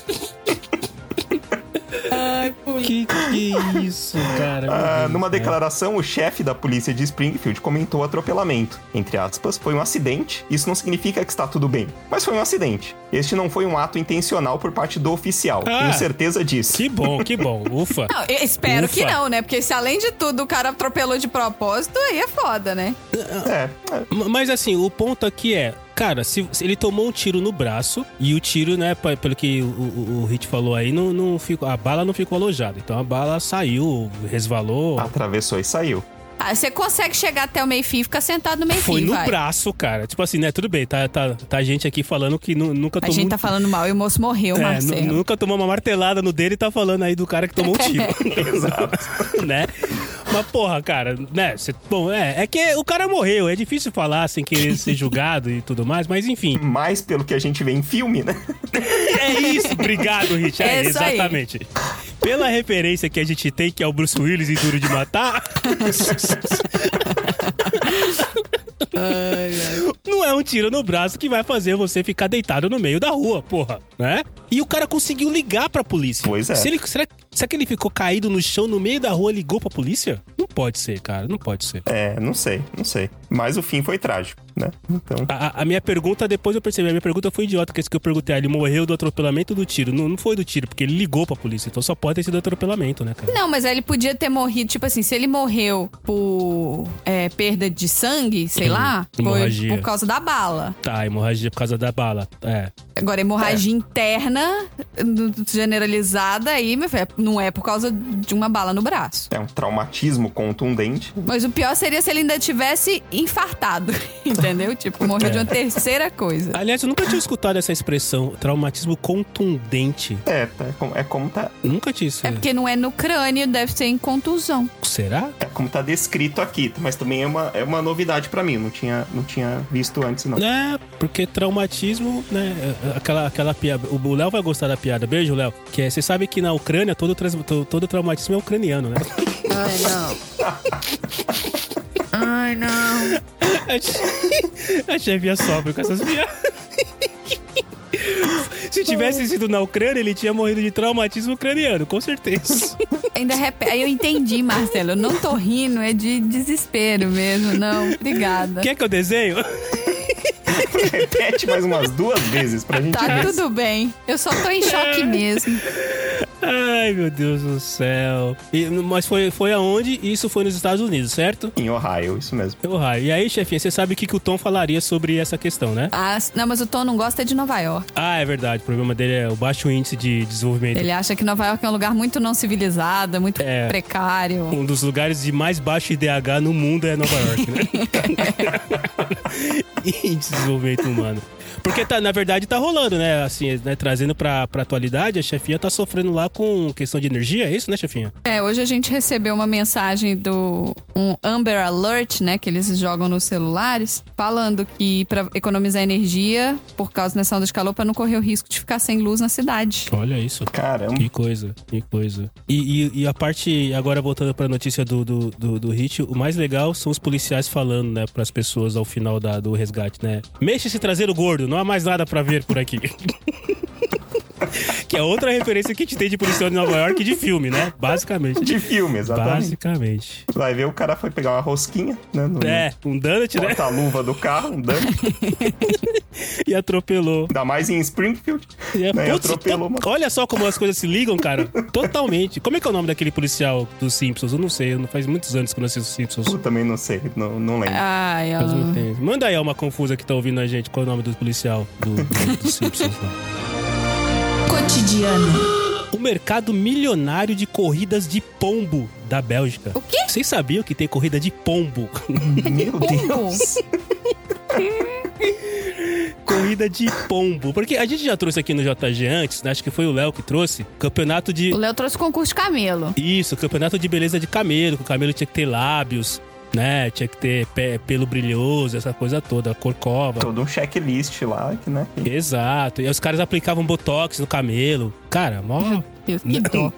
Que que isso, cara? Ah, Deus numa céu. declaração, o chefe da polícia de Springfield comentou o atropelamento. Entre aspas, foi um acidente. Isso não significa que está tudo bem, mas foi um acidente. Este não foi um ato intencional por parte do oficial. Ah. Tenho certeza disso. Que bom, que bom. Ufa. Não, eu espero Ufa. que não, né? Porque se além de tudo o cara atropelou de propósito, aí é foda, né? É, é, Mas assim, o ponto aqui é, cara, se, se ele tomou um tiro no braço e o tiro, né, pelo que o, o, o Hit falou aí, não, não ficou, a bala não ficou alojada. Então a bala saiu, resvalou. atravessou e saiu. Ah, você consegue chegar até o meio-fio e ficar sentado no meio-fio, Foi no vai. braço, cara. Tipo assim, né? Tudo bem, tá, tá, tá gente aqui falando que nu- nunca A tomou. gente tá falando mal e o moço morreu, É, Marcelo. nunca tomou uma martelada no dele e tá falando aí do cara que tomou um tiro. Exato. né? Mas, porra, cara, né? cê- bom, é, é que o cara morreu. É difícil falar sem querer ser julgado e tudo mais, mas enfim. Mais pelo que a gente vê em filme, né? É isso, obrigado, Rich. É, isso aí. exatamente. Pela referência que a gente tem, que é o Bruce Willis em Duro de Matar. Não é um tiro no braço que vai fazer você ficar deitado no meio da rua, porra, né? E o cara conseguiu ligar pra polícia. Pois é. Se ele, será, será que ele ficou caído no chão no meio da rua e ligou pra polícia? Não pode ser, cara, não pode ser. É, não sei, não sei. Mas o fim foi trágico, né? Então. A, a- minha pergunta, depois eu percebi, a minha pergunta foi idiota, que esse que eu perguntei, ah, ele morreu do atropelamento ou do tiro? Não, não foi do tiro, porque ele ligou pra polícia, então só pode ter sido do atropelamento, né, cara? Não, mas aí ele podia ter morrido, tipo assim, se ele morreu por é, perda de sangue, sei lá, foi Hemorragia. por causa da bala. Tá, hemorragia por causa da bala. É. Agora, hemorragia interna, n- generalizada, aí, meu filho, não é por causa de uma bala no braço. É um traumatismo contundente. Mas o pior seria se ele ainda tivesse infartado, entendeu? Tipo, morreu de uma terceira coisa. Aliás, eu nunca tinha escutado essa expressão, traumatismo contundente. É, é como, é como tá, Nunca tinha isso. É porque não é no crânio, deve ser em contusão. Será? é como tá descrito aqui, mas também é uma, é uma novidade pra mim. Não tinha, não tinha visto antes, não. É, porque traumatismo, né? é, Aquela, aquela piada. O Léo vai gostar da piada. Beijo, Léo. Que é, você sabe que na Ucrânia todo, todo traumatismo é ucraniano, né? Ai, não. Ai, não. A che- A chefinha sofre com essas piadas. Se tivesse sido na Ucrânia, ele tinha morrido de traumatismo ucraniano, com certeza. Ainda repete. Aí eu entendi, Marcelo. Eu não tô rindo, é de desespero mesmo. Não, obrigada. Quer que eu desenho? Repete mais umas duas vezes pra gente Tá ver. tudo bem. Eu só tô em choque mesmo. Ai, meu Deus do céu. E- mas foi, foi aonde? Isso foi nos Estados Unidos, certo? Em Ohio, isso mesmo. Ohio. E aí, chefinha, você sabe o que, que o Tom falaria sobre essa questão, né? Ah, não, mas o Tom não gosta de Nova York. Ah, é verdade. O problema dele é o baixo índice de desenvolvimento. Ele acha que Nova York é um lugar muito não civilizado, é muito É. precário. Um dos lugares de mais baixo IDH no mundo é Nova York, né? em desenvolvimento humano. Porque, tá, na verdade, tá rolando, né? Assim, né? trazendo pra, pra atualidade, a chefinha tá sofrendo lá com questão de energia, é isso, né, chefinha? É, hoje a gente recebeu uma mensagem do um Amber Alert, né, que eles jogam nos celulares, falando que pra economizar energia por causa dessa onda de calor para não correr o risco de ficar sem luz na cidade. Olha isso. Caramba. Que coisa, que coisa. E, e, e a parte, agora voltando pra notícia do, do, do, do hit, o mais legal são os policiais falando, né, pras pessoas ao final da, do resgate, né? Mexa esse traseiro gordo, não há mais nada pra ver por aqui. Que é outra referência que a gente tem de policial de Nova York de filme, né? Basicamente. De filme, exatamente. Basicamente. Vai ver, o cara foi pegar uma rosquinha, né? No, É, um donut, né? Porta-luva do carro, um dano. E atropelou. Ainda mais em Springfield. E é, né? E putz, atropelou, mano. Olha só como as coisas se ligam, cara. Totalmente. Como é que é o nome daquele policial dos Simpsons? Eu não sei, não faz muitos anos que eu não assisto Simpsons. Eu também não sei, não, não lembro. Ai, Faz ó. muito tempo. Manda aí uma confusa que tá ouvindo a gente. Qual é o nome do policial do, do- dos Simpsons? lá. Cotidiano. O mercado milionário de corridas de pombo da Bélgica. O quê? Vocês sabiam que tem corrida de pombo? Meu. Deus. corrida de pombo. Porque a gente já trouxe aqui no JG antes, né? acho que foi o Léo que trouxe, campeonato de. O Léo trouxe concurso de camelo. Isso, campeonato de beleza de camelo, que o camelo tinha que ter lábios, né? Tinha que ter pé- pelo brilhoso, essa coisa toda, corcova. Todo um checklist lá, que, né? Exato. E os caras aplicavam botox no camelo. Cara, mó, Deus, que dó.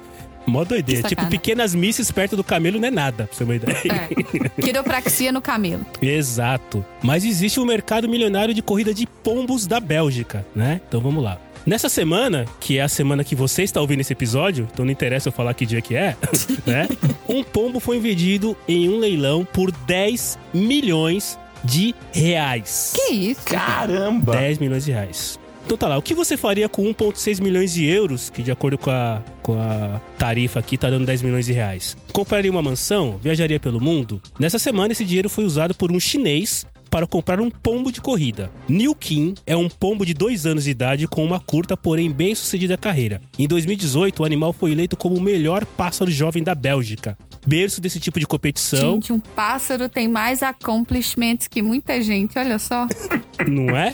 Mó doideira. Tipo, pequenas misses perto do camelo não é nada, pra você ter uma ideia. É. Quiropraxia no camelo. Exato. Mas existe um mercado milionário de corrida de pombos da Bélgica, né? Então vamos lá. Nessa semana, que é a semana que você está ouvindo esse episódio, então não interessa eu falar que dia que é, né? Um pombo foi vendido em um leilão por 10 milhões de reais. Que isso? Caramba! 10 milhões de reais. Então tá lá, o que você faria com 1,6 milhões de euros, que de acordo com a, com a tarifa aqui tá dando 10 milhões de reais? Compraria uma mansão? Viajaria pelo mundo? Nessa semana, esse dinheiro foi usado por um chinês para comprar um pombo de corrida. New Kim é um pombo de dois anos de idade com uma curta, porém bem sucedida carreira. Em 2018, o animal foi eleito como o melhor pássaro jovem da Bélgica. Berço desse tipo de competição, Gente, um pássaro tem mais accomplishments que muita gente, olha só. Não é?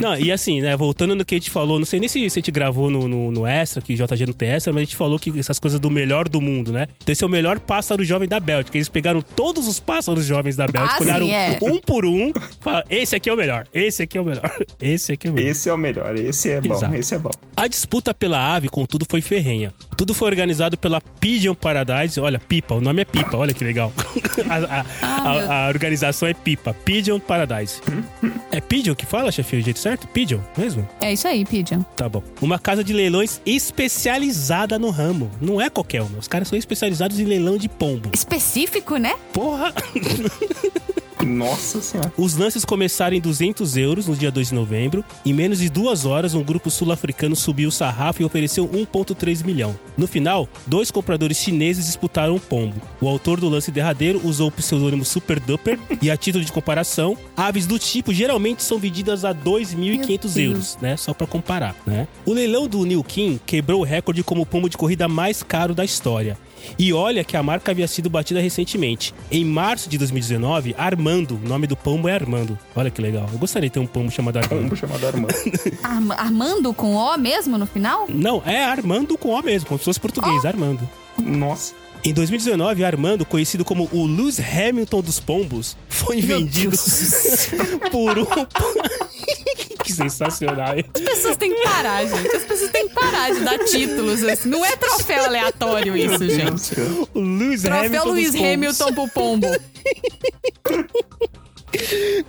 Não, e assim, né, voltando no que a gente falou, não sei nem se, se a gente gravou no, no, no Extra, que JG não tem Extra, mas a gente falou que essas coisas do melhor do mundo, né? Então esse é o melhor pássaro jovem da Bélgica. Eles pegaram todos os pássaros jovens da Bélgica, Ah, sim, olharam é. um por um, falaram, esse aqui é o melhor, esse aqui é o melhor, esse aqui é o melhor. Esse é o melhor, esse é bom, Exato. esse é bom. A disputa pela ave, contudo, foi ferrenha. Tudo foi organizado pela Pigeon Paradise. Olha, Pipa, o nome é Pipa, olha que legal. a, a- Ah, a- a organização é Pipa, Pigeon Paradise. é Pigeon que fala, chefe, o jeito certo? Pigeon, mesmo? É isso aí, Pigeon. Tá bom. Uma casa de leilões especializada no ramo. Não é qualquer uma. Os caras são especializados em leilão de pombo. Específico, né? Porra! Nossa senhora. Os lances começaram em 200 euros no dia 2 de novembro. Em menos de duas horas, um grupo sul-africano subiu o sarrafo e ofereceu 1,3 milhão. No final, dois compradores chineses disputaram o pombo. O autor do lance derradeiro usou o pseudônimo Super Duper e, a título de comparação, aves do tipo geralmente são vendidas a 2.500 Meu Deus. euros, né? Só pra comparar, né? O leilão do New King quebrou o recorde como o pombo de corrida mais caro da história. E olha que a marca havia sido batida recentemente. Em março de 2019, Armando, o nome do pombo é Armando. Olha que legal. Eu gostaria de ter um pombo chamado Armando. Pombo chamado Armando. Arm- Armando com O mesmo no final? Não, é Armando com O mesmo, como se fosse português, Armando. Nossa. Em 2019, Armando, conhecido como o Lewis Hamilton dos pombos, foi Meu vendido Deus. por um... que sensacional. As pessoas têm que parar, gente. As pessoas têm que parar de dar títulos. assim. Não é troféu aleatório isso, gente. O Lewis Troféu Hamilton pombos. Hamilton pro pombo.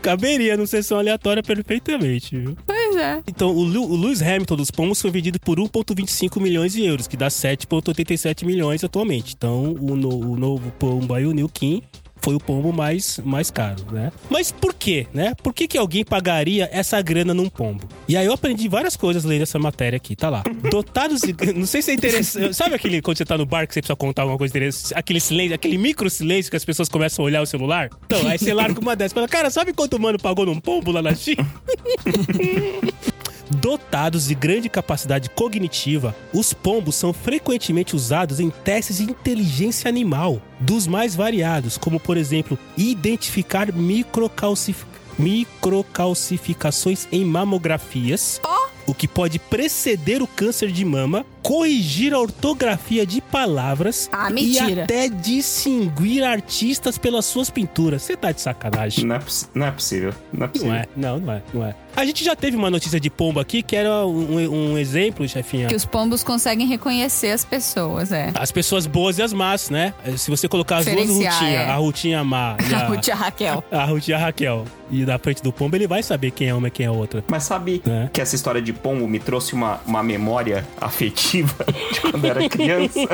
Caberia no sessão aleatória perfeitamente, viu? Pois é. Então, o, Lu- o Lewis Hamilton dos Pombos foi vendido por 1,25 milhões de euros, que dá 7,87 milhões atualmente. Então, o, no- o novo pombo aí, o New King, foi o pombo mais, mais caro, né? Mas por quê, né? Por que, que alguém pagaria essa grana num pombo? E aí eu aprendi várias coisas lendo essa matéria aqui, tá lá. Dotados de... Não sei se é interessante... Sabe aquele, quando você tá no bar que você precisa contar alguma coisa interessante? Aquele silêncio, aquele micro silêncio que as pessoas começam a olhar o celular? Então, aí você larga uma dessas e fala, cara, sabe quanto o mano pagou num pombo lá na China? Dotados de grande capacidade cognitiva, os pombos são frequentemente usados em testes de inteligência animal, dos mais variados, como por exemplo, identificar microcalcif- microcalcificações em mamografias, o que pode preceder o câncer de mama, corrigir a ortografia de palavras Ah, e até distinguir artistas pelas suas pinturas. Você tá de sacanagem. Não é, não é possível. Não é possível. Não é, não, não é, não é. A gente já teve uma notícia de pombo aqui que era um, um exemplo, chefinha. Que os pombos conseguem reconhecer as pessoas, é. As pessoas boas e as más, né? Se você colocar as duas rutinhas, é. a rutinha má e A a, Ruth e a Raquel. a rutinha Raquel, e na frente do pombo, ele vai saber quem é uma e quem é outra. Mas sabe É. que essa história de pombo me trouxe uma, uma memória afetiva de quando eu era criança?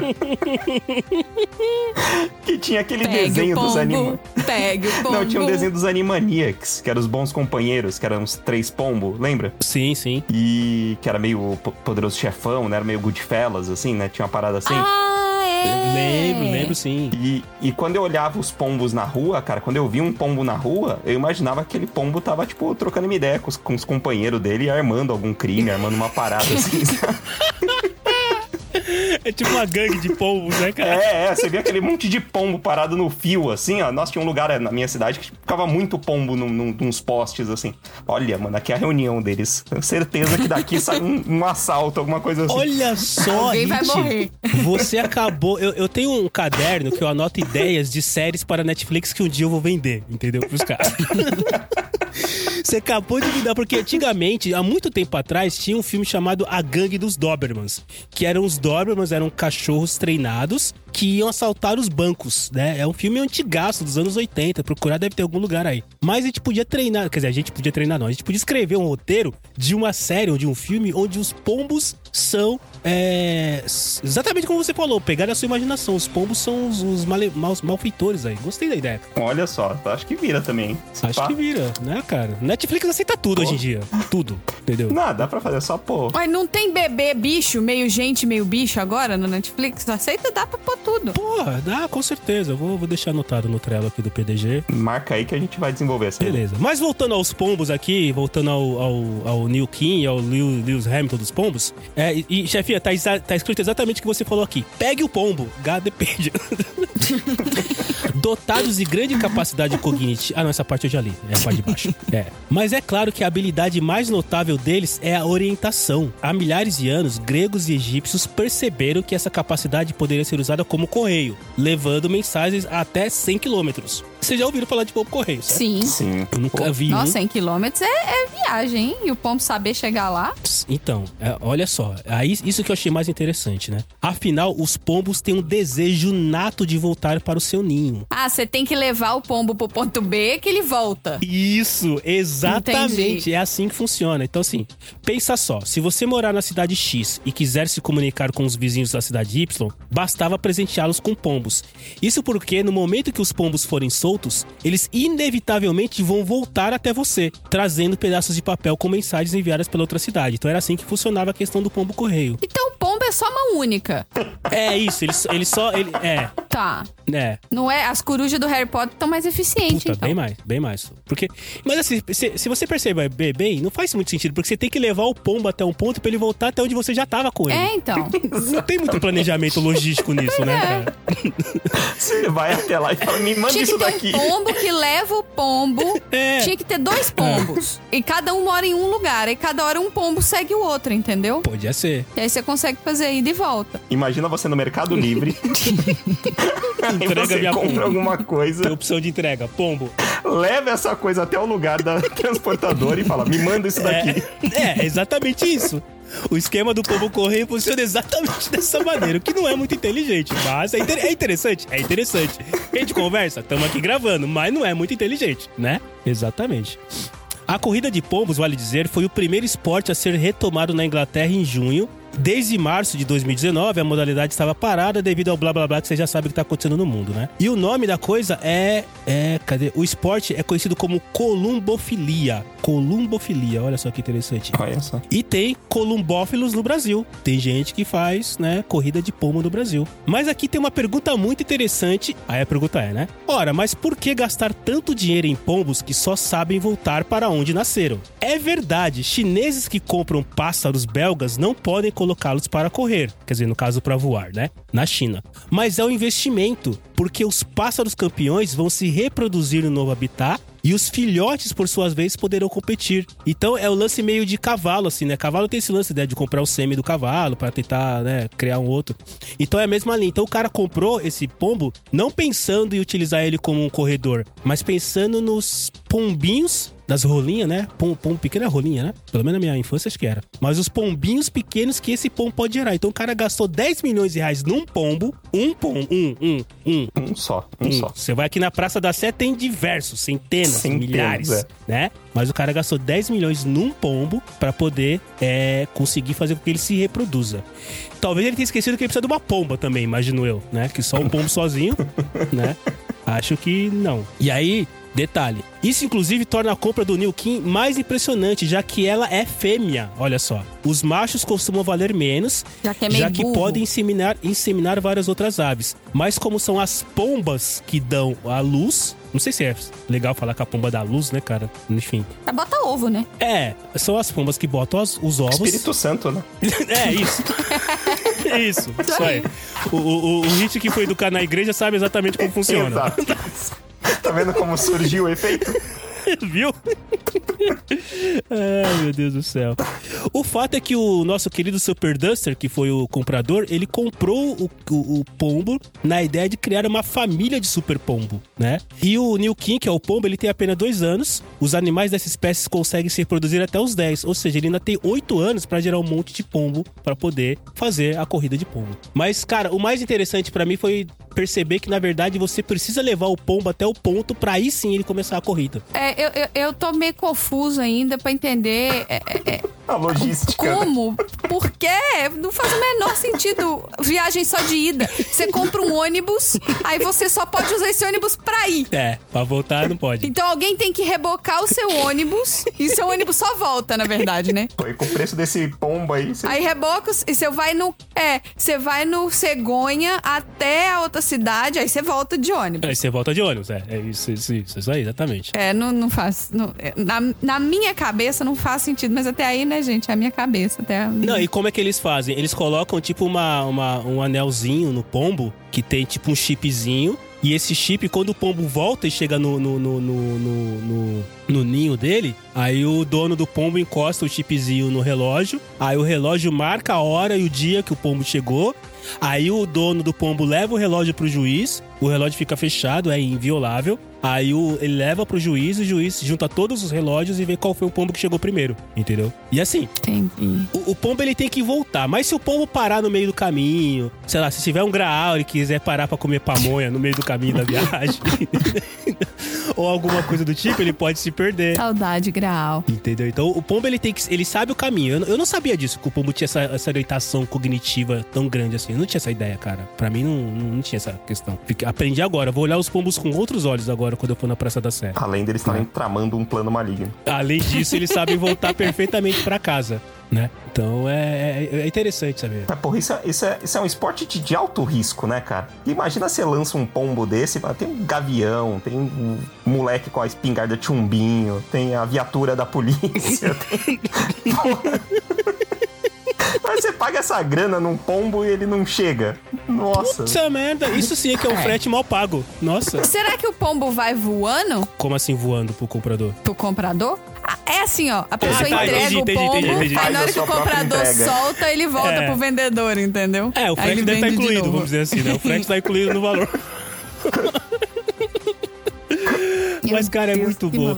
que tinha aquele Pegue desenho dos pombo, animais. pegue o pombo. Não, tinha um desenho dos Animaniacs, que eram os bons companheiros, que eram os três pombos, lembra? Sim, sim. E que era meio po- poderoso chefão, né? Era meio Goodfellas, assim, né? Tinha uma parada assim. Ah. Lembro, lembro sim. E, e quando eu olhava os pombos na rua, cara, quando eu via um pombo na rua, eu imaginava que aquele pombo tava, tipo, trocando uma ideia com os, com os companheiros dele e armando algum crime, armando uma parada assim. sabe? É tipo uma gangue de pombos, né, cara? É, é, você via aquele monte de pombo parado no fio, assim, ó. Nós tinha um lugar na minha cidade que ficava muito pombo num, num, nos postes, assim. Olha, mano, aqui é a reunião deles. Tenho certeza que daqui sai um, um assalto, alguma coisa assim. Olha só, Alguém vai Hit, morrer. Você acabou. Eu, eu tenho um caderno que eu anoto ideias de séries para Netflix que um dia eu vou vender, entendeu? Pros caras. Você acabou de me dar, porque antigamente, há muito tempo atrás, tinha um filme chamado A Gangue dos Dobermans. Que eram os Dobermans, eram cachorros treinados que iam assaltar os bancos, né? É um filme antigaço dos anos 80. Procurar deve ter algum lugar aí. Mas a gente podia treinar, quer dizer, a gente podia treinar não. A gente podia escrever um roteiro de uma série ou de um filme onde os pombos são é, exatamente como você falou, pegar a sua imaginação. Os pombos são os, os male- maus- malfeitores aí. Gostei da ideia. Olha só, acho que vira também. Se Acho pá. que vira, né, cara? Netflix aceita tudo hoje em dia. Tudo, entendeu? Não, dá pra fazer só, pô. Mas não tem bebê bicho, meio gente, meio bicho agora no Netflix? Aceita, dá pra pôr tudo. Porra, dá, com certeza. Eu vou, vou deixar anotado no trelo aqui do PDG. Marca aí que a gente vai desenvolver essa. Beleza. Mas voltando aos pombos aqui, voltando ao, ao, ao Neil King, ao Lew- Lewis Hamilton dos pombos. É, e, e, chefia, tá, tá escrito exatamente o que você falou aqui. Pegue o pombo, God depende. Dotados de grande capacidade cognitiva. Ah, não, essa parte eu já li. É a parte de baixo. É. Mas é claro que a habilidade mais notável deles é a orientação. Há milhares de anos, gregos e egípcios perceberam que essa capacidade poderia ser usada como correio, levando mensagens até 100 quilômetros. Vocês já ouviram falar de pombo correio, certo? Sim. Sim. Eu nunca vi. Nossa, 100 quilômetros é, é viagem, hein? E o pombo saber chegar lá. Então, é, olha só, aí isso que eu achei mais interessante, né? Afinal, os pombos têm um desejo nato de voltar para o seu ninho. Ah, você tem que levar o pombo pro ponto B que ele volta. Isso, exatamente. Entendi. É assim que funciona. Então, assim, pensa só: se você morar na cidade X e quiser se comunicar com os vizinhos da cidade Y, bastava presenteá-los com pombos. Isso porque no momento que os pombos forem soltos, eles inevitavelmente vão voltar até você, trazendo pedaços de papel com mensagens enviadas pela outra cidade. Então era assim que funcionava a questão do pombo correio. Então o pombo é só mão única. É isso, ele, ele só. Ele, é, Tá. é. Não é? As corujas do Harry Potter estão mais eficientes, Puta, então. bem mais, bem mais. Porque. Mas assim, se, se você perceber bem, não faz muito sentido, porque você tem que levar o pombo até um ponto pra ele voltar até onde você já tava com ele. É, então. Não tem muito planejamento logístico nisso, né, é. cara? Você vai até lá e fala, me manda Tinha que isso ter daqui. um pombo que leva o pombo. É. Tinha que ter dois pombos. E cada um mora em um lugar. E cada hora um pombo segue o outro, entendeu? Podia ser. E aí você consegue fazer ida e volta. Imagina você no Mercado Livre. Entrega minha compra alguma Tem coisa, opção de entrega, pombo. leva essa coisa até o lugar da transportadora e fala, me manda isso daqui. É, é exatamente isso. O esquema do pombo correio funciona exatamente dessa maneira, o que não é muito inteligente, mas é, inter- é interessante, é interessante. A gente conversa, estamos aqui gravando, mas não é muito inteligente, né? Exatamente. A corrida de pombos, vale dizer, foi o primeiro esporte a ser retomado na Inglaterra em junho. Desde março de 2019, a modalidade estava parada devido ao blá blá blá que você já sabe o que está acontecendo no mundo, né? E o nome da coisa é. é cadê? O esporte é conhecido como columbofilia. Columbofilia, olha só que interessante. Olha só. E tem columbófilos no Brasil. Tem gente que faz, né, corrida de pombo no Brasil. Mas aqui tem uma pergunta muito interessante. Aí a pergunta é, né? Ora, mas por que gastar tanto dinheiro em pombos que só sabem voltar para onde nasceram? É verdade, chineses que compram pássaros belgas não podem colocá-los para correr, quer dizer, no caso para voar, né? Na China. Mas é um investimento, porque os pássaros campeões vão se reproduzir no novo habitat E os filhotes, por suas vezes, poderão competir. Então é o lance meio de cavalo, assim, né? Cavalo tem esse lance né, de comprar o sêmen do cavalo pra tentar, né, criar um outro. Então é a mesma linha. Então o cara comprou esse pombo não pensando em utilizar ele como um corredor, mas pensando nos pombinhos das rolinhas, né? Pom, pom, pequena rolinha, né? Pelo menos na minha infância acho que era. Mas os pombinhos pequenos que esse pombo pode gerar. Então o cara gastou 10 milhões de reais num pombo, um pombo, um, um, um, Um só, um Hum, só. Você vai aqui na Praça da Sé, tem diversos, centenas, Centenas, milhares, é. né? Mas o cara gastou 10 milhões num pombo pra poder é, conseguir fazer com que ele se reproduza. Talvez ele tenha esquecido que ele precisa de uma pomba também, imagino eu, né? Que só um pombo sozinho, né? Acho que não. E aí, detalhe. Isso, inclusive, torna a compra do New Kim mais impressionante, já que ela é fêmea. Olha só. Os machos costumam valer menos, Já que é meio já que podem inseminar, inseminar várias outras aves. Mas como são as pombas que dão a luz, não sei se é legal falar que a pomba dá luz, né, cara? Enfim. É bota ovo, né? É, são as pombas que botam as- os ovos. Espírito Santo, né? É, isso. É isso. Isso aí. O, o, o Hit que foi educar na igreja sabe exatamente como funciona. Exato. tá vendo como surgiu o efeito? Viu? Ai, meu Deus do céu. O fato é que o nosso querido Super Duster, que foi o comprador, ele comprou o, o- o pombo na ideia de criar uma família de super pombo, né? E o New King, que é o pombo, ele tem apenas dois anos. Os animais dessa espécie conseguem se reproduzir até os 10. Ou seja, ele ainda tem oito anos pra gerar um monte de pombo pra poder fazer a corrida de pombo. Mas, cara, o mais interessante pra mim foi perceber que, na verdade, você precisa levar o pombo até o ponto pra aí sim ele começar a corrida. É, eu, eu, tô meio confuso ainda pra entender é, é, é, A logística. né? como, por quê? Não faz o menor sentido viagem só de ida. Você compra um ônibus, aí você só pode usar esse ônibus pra ir. É, pra voltar não pode. Então alguém tem que rebocar o seu ônibus e seu ônibus só volta, na verdade, né? Foi com o preço desse pombo aí. Você... Aí reboca e você vai no. É, você vai no Cegonha até a outra cidade, aí você volta de ônibus. Aí você volta de ônibus, é. É isso, isso, isso, isso aí, exatamente. É, não, não faz. não- é, na, na minha cabeça não faz sentido, mas até aí, né, gente? É a minha cabeça. Até Não, e como é que eles fazem? Eles colocam tipo uma, uma- um anelzinho no pombo que tem tipo um chipzinho. E esse chip, quando o pombo volta e chega no, no, no- no- no ninho dele, aí o dono do pombo encosta o chipzinho no relógio. Aí o relógio marca a hora e o dia que o pombo chegou. Aí o dono do pombo leva o relógio pro juiz. O relógio fica fechado, é inviolável. Aí o, ele leva pro juiz, o juiz junta todos os relógios e vê qual foi o pombo que chegou primeiro, entendeu? E assim, Entendi. o, o pombo ele tem que voltar, mas se o pombo parar no meio do caminho, sei lá, se tiver um graal e quiser parar pra comer pamonha no meio do caminho da viagem, ou alguma coisa do tipo, ele pode se perder. Saudade, Graal. Entendeu? Então o pombo ele tem que. Ele sabe o caminho. Eu, não- eu não sabia disso, que o pombo tinha essa, essa orientação cognitiva tão grande assim. Eu não tinha essa ideia, cara. Pra mim não, não, não tinha essa questão. Fiquei- aprendi agora. Vou olhar os pombos com outros olhos agora quando eu for na Praça da Sé. Além deles estarem tramando um plano maligno. Além disso, eles sabem voltar perfeitamente pra casa, né? Então é, é- é interessante saber. Mas, porra, isso é, isso, é, isso é um esporte de, de alto risco, né, cara? Imagina você lança um pombo desse, tem um gavião, tem um moleque com a espingarda chumbinho, tem a viatura da polícia, tem... Mas você paga essa grana num pombo e ele não chega. Nossa. Puta merda, isso sim é que é um frete mal pago. Nossa. Será que o pombo vai voando Como assim voando pro comprador? pro comprador? Ah, É assim, ó. A pessoa tá, entrega entendi, o entendi, pombo, entendi, entendi. aí na hora que o comprador solta, ele volta É. pro vendedor, entendeu? É, o frete deve estar vende de incluído, novo. vamos dizer assim, né? O frete tá incluído no valor. Mas, cara, é Deus, muito que bom.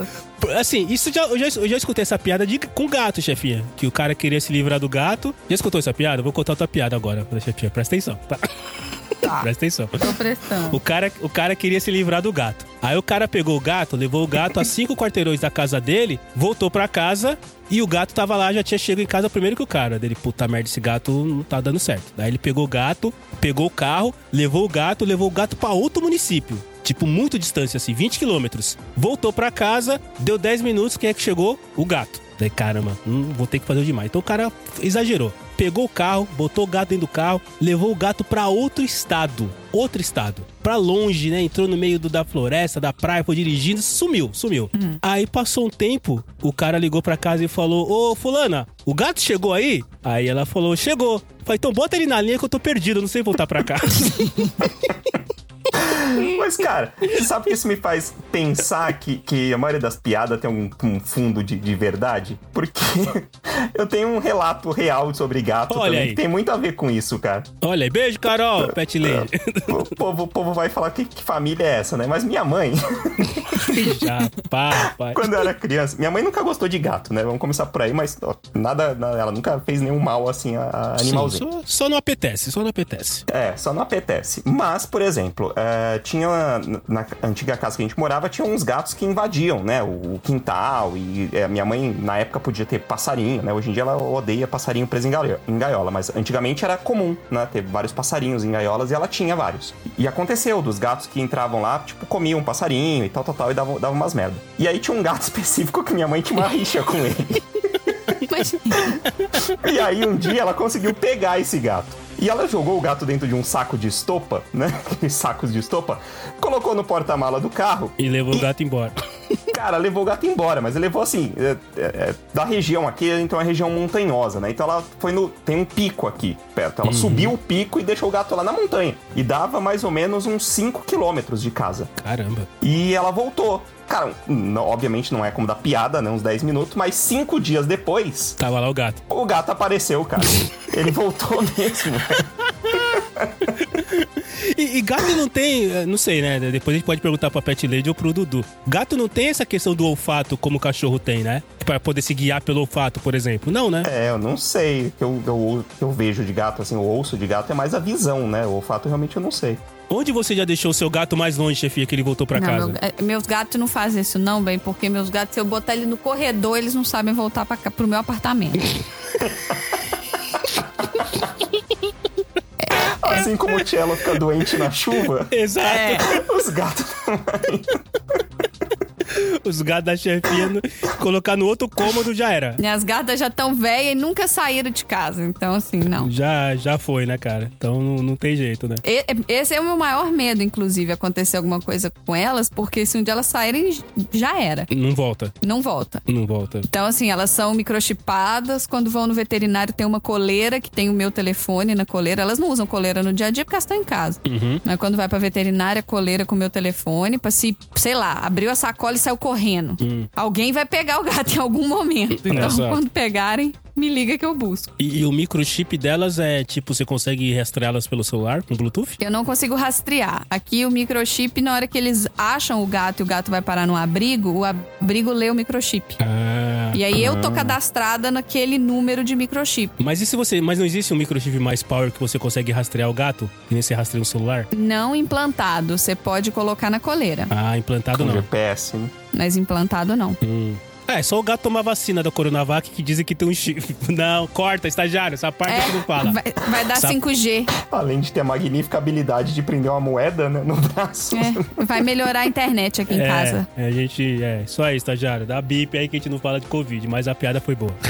Assim, isso já, eu, já, eu já escutei essa piada de, com gato, chefinha. Que o cara queria se livrar do gato. Já escutou essa piada? Vou contar outra piada agora, chefinha. Presta atenção, tá? Presta atenção. O cara, o cara queria se livrar do gato. Aí o cara pegou o gato, levou o gato a cinco quarteirões da casa dele, voltou pra casa e o gato tava lá, já tinha chegado em casa primeiro que o cara. Dele, puta merda, esse gato não tá dando certo. Daí ele pegou o gato, pegou o carro, levou o gato, levou o gato pra outro município. Tipo, muito distância, assim, 20 quilômetros. Voltou pra casa, deu 10 minutos, quem é que chegou? O gato. Daí, caramba, hum, vou ter que fazer demais. Então o cara exagerou. Pegou o carro, botou o gato dentro do carro, levou o gato pra outro estado. Outro estado. Pra longe, né? Entrou no meio do- da floresta, da praia, foi dirigindo, sumiu, sumiu. Aí passou um tempo, o cara ligou pra casa e falou: Ô, Fulana, o gato chegou aí? Aí ela falou: Chegou. Falei, então bota ele na linha que eu tô perdido, não sei voltar pra casa. Mas, cara, você sabe que isso me faz pensar que, que a maioria das piadas tem um, um fundo de, de verdade? Porque eu tenho um relato real sobre gato Olha também, aí. que tem muito a ver com isso, cara. Olha aí, beijo, Carol, Pet Lady. O povo, o povo vai falar que, que família é essa, né? Mas minha mãe, Já, pá, pai. quando eu era criança, minha mãe nunca gostou de gato, né? Vamos começar por aí, mas ó, nada, nada- ela nunca fez nenhum mal assim a, a Sim, animalzinho. só, só não apetece, só não apetece. É, só não apetece. Mas, por exemplo, é, tinha na antiga casa que a gente morava, tinha uns gatos que invadiam, né? O, quintal. E é, minha mãe, na época, podia ter passarinho, né? Hoje em dia ela odeia passarinho preso em gaio- em gaiola. Mas antigamente era comum, né? Ter vários passarinhos em gaiolas e ela tinha vários. E aconteceu dos gatos que entravam lá, tipo, comiam um passarinho e tal, tal, tal, e davam, davam umas merda. E aí tinha um gato específico que minha mãe tinha uma rixa com ele. E aí um dia ela conseguiu pegar esse gato. E ela jogou o gato dentro de um saco de estopa, né? Aqueles sacos de estopa, colocou no porta-mala do carro. E levou o gato embora. Cara, levou o gato embora, mas ele levou assim, é, é, é, da região aqui, então é uma região montanhosa, né? Então ela foi no. Tem um pico aqui perto. Ela subiu o pico e deixou o gato lá na montanha. E dava mais ou menos uns 5 quilômetros de casa. Caramba. E ela voltou. Cara, não- obviamente não é como da piada, né? Uns 10 minutos, mas cinco dias depois, Tava lá o gato. o gato apareceu, cara. Ele voltou mesmo. E, e gato não tem, eh, não sei, né? Depois a gente pode perguntar pra Pet Lady ou pro Dudu. Gato não tem essa questão do olfato como o cachorro tem, né? Pra poder se guiar pelo olfato, por exemplo. Não, né? É, eu não sei. O que eu, eu, eu vejo de gato, assim, o ouço de gato é mais a visão, né? O olfato realmente eu não sei. Onde você já deixou o seu gato mais longe, chefia, que ele voltou pra não, casa? meu- é, meus gatos não fazem isso, não, bem, porque meus gatos, se eu botar ele no corredor, eles não sabem voltar cá, pro meu apartamento. Assim como o Cello fica doente na chuva, Exato. É. os gatos também. Os gatos da chefia no- colocar no outro cômodo já era. Minhas gatas já estão velhas e nunca saíram de casa. Então, assim, não. Já, já foi, né, cara? Então não, não tem jeito, né? E- Esse é o meu maior medo, inclusive, acontecer alguma coisa com elas, porque se um dia elas saírem, já era. Não volta. Não volta. Não volta. Então, assim, elas são microchipadas. Quando vão no veterinário, tem uma coleira que tem o meu telefone na coleira. Elas não usam coleira no dia a dia porque elas estão em casa. Mas quando vai pra veterinária, coleira com o meu telefone, pra se, sei lá, abriu a sacola e saiu correndo. Alguém vai pegar o gato em algum momento. Então, Exato. quando pegarem, me liga que eu busco. E, e o microchip delas é tipo, você consegue rastreá-las pelo celular com Bluetooth? Eu não consigo rastrear. Aqui o microchip, na hora que eles acham o gato e o gato vai parar no abrigo, o abrigo lê o microchip. Ah. E aí eu tô cadastrada naquele número de microchip. Mas e se você. Mas não existe um microchip mais power que você consegue rastrear o gato? Que nem você rastreia um celular? Não implantado, você pode colocar na coleira. Ah, implantado Com não. GPS, né? Mas implantado não. Hum. É, só o gato tomar vacina da Coronavac que dizem que tem um chip. Não, corta, estagiário, essa parte que não fala. É, vai, vai dar Sabe- 5G. Além de ter a magnífica habilidade de prender uma moeda né, no braço. É, vai melhorar a internet aqui em É, casa. é, a gente. É, só aí, estagiário. Dá bip aí que a gente não fala de Covid, mas a piada foi boa.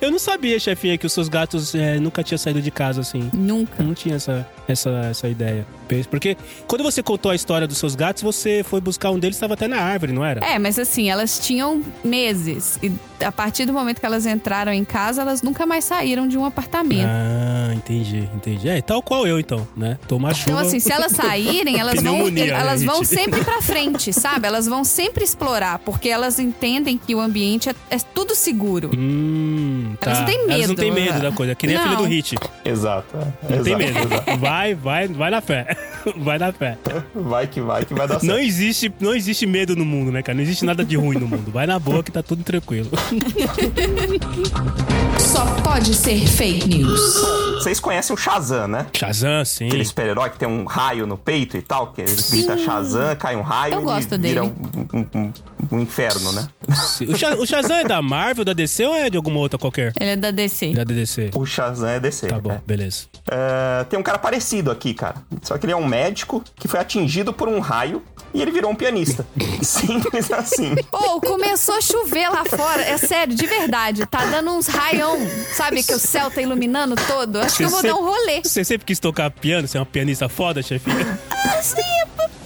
Eu não sabia, chefinha, que os seus gatos é, nunca tinham saído de casa assim. Nunca. Eu não tinha essa, essa, essa ideia. Porque quando você contou a história dos seus gatos, você foi buscar um deles, estava até na árvore, não era? É, mas assim, elas tinham meses. E a partir do momento que elas entraram em casa, elas nunca mais saíram de um apartamento. Ah, entendi, entendi. É, tal qual eu então, né? Tomar chuva. Então, assim, se elas saírem, elas vão, né, elas vão gente? sempre pra frente, sabe? Elas vão sempre explorar, porque elas entendem que o ambiente é, é tudo seguro. Hum, tá. Elas não têm Elas não medo. têm medo da coisa. Que nem a filha Não. do Hit. Exato. é. Não tem Exato, medo. exato. Vai, vai, vai na fé. Vai na fé. Vai que vai, que vai dar Não certo. existe, não existe medo no mundo, né, cara? Não existe nada de ruim no mundo. Vai na boa que tá tudo tranquilo. Só pode ser fake news. Vocês conhecem o Shazam, né? Shazam, sim. Aquele super-herói que tem um raio no peito e tal, que ele grita Shazam, cai um raio Eu e gosto vira dele. um, um- um- um inferno, né? O, Sha- o Shazam é da Marvel, da DC ou é de alguma outra qualquer? Ele é da DC. Da DC. O Shazam é DC. Tá bom, é. beleza. É, tem um cara parecido aqui, cara. Só que ele é um médico que foi atingido por um raio e ele virou um pianista. Simples assim. Pô, começou a chover lá fora. É sério, de verdade. Tá dando uns raião. Sabe que o céu tá iluminando todo? Acho que eu vou Você dar um rolê. Você sempre quis tocar piano? Você é uma pianista foda, chefinha? Assim,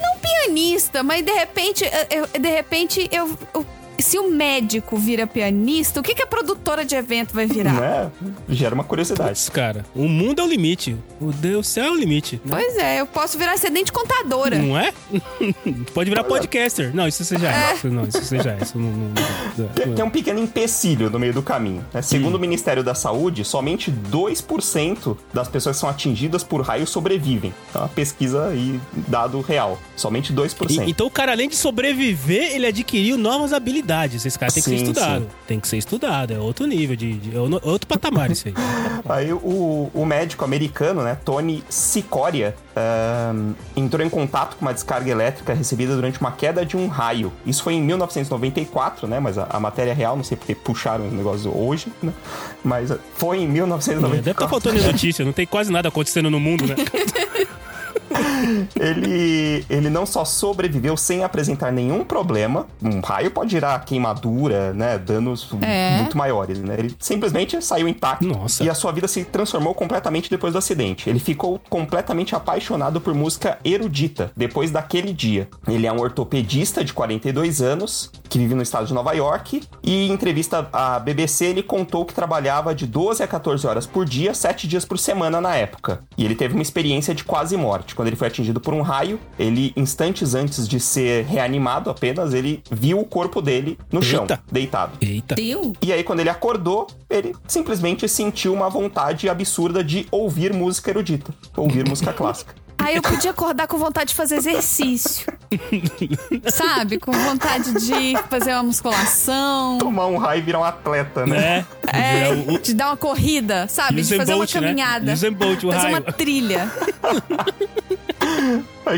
não pianista, mas de repente, eu, de repente eu, eu se o médico vira pianista, o que, que a produtora de evento vai virar? Né? Gera uma curiosidade. Putz, cara, o mundo é o limite. O Deus, céu é o limite. Pois é, eu posso virar ascendente contadora. Não é? Pode virar podcaster. Não, isso você já é. Isso Não, isso você já é. Isso não, não- não- Tem, tem um pequeno empecilho no meio do caminho. né? Segundo o Ministério da Saúde, somente 2% das pessoas que são atingidas por raio sobrevivem. É uma pesquisa e dado real. Somente 2%. E- então o cara, além de sobreviver, ele adquiriu novas habilidades. Esse cara tem que ser Sim, estudado. sim. Tem que ser estudado. É outro nível de. de- é outro patamar isso aí. Aí o, o médico americano, né, Tony Sicoria, ahn, entrou em contato com uma descarga elétrica recebida durante uma queda de um raio. Isso foi em 1994, né? Mas a, a matéria é real, não sei porque puxaram os negócios hoje, né? Mas foi em Deve 1994. estar faltando notícia. Não tem quase nada acontecendo no mundo, né? ele, ele não só sobreviveu sem apresentar nenhum problema, um raio pode gerar queimadura, né, danos É. muito maiores, né? Ele simplesmente saiu intacto Nossa. e a sua vida se transformou completamente depois do acidente. Ele ficou completamente apaixonado por música erudita depois daquele dia. Ele é um ortopedista de 42 anos que vive no estado de Nova York e em entrevista à BBC ele contou que trabalhava de 12 a 14 horas por dia, 7 dias por semana na época. E ele teve uma experiência de quase morte. Quando ele foi atingido por um raio, ele, instantes antes de ser reanimado apenas, ele viu o corpo dele no chão, Eita. deitado. Eita. Deu? E aí, quando ele acordou, ele simplesmente sentiu uma vontade absurda de ouvir música erudita, ouvir música clássica. Aí eu podia acordar com vontade de fazer exercício. Sabe? Com vontade de fazer uma musculação. Tomar um raio e virar um atleta, né? Né? É, O- de dar uma corrida, sabe? Usain de fazer Bolt, uma né? caminhada. Usain Bolt, fazer raio. uma trilha.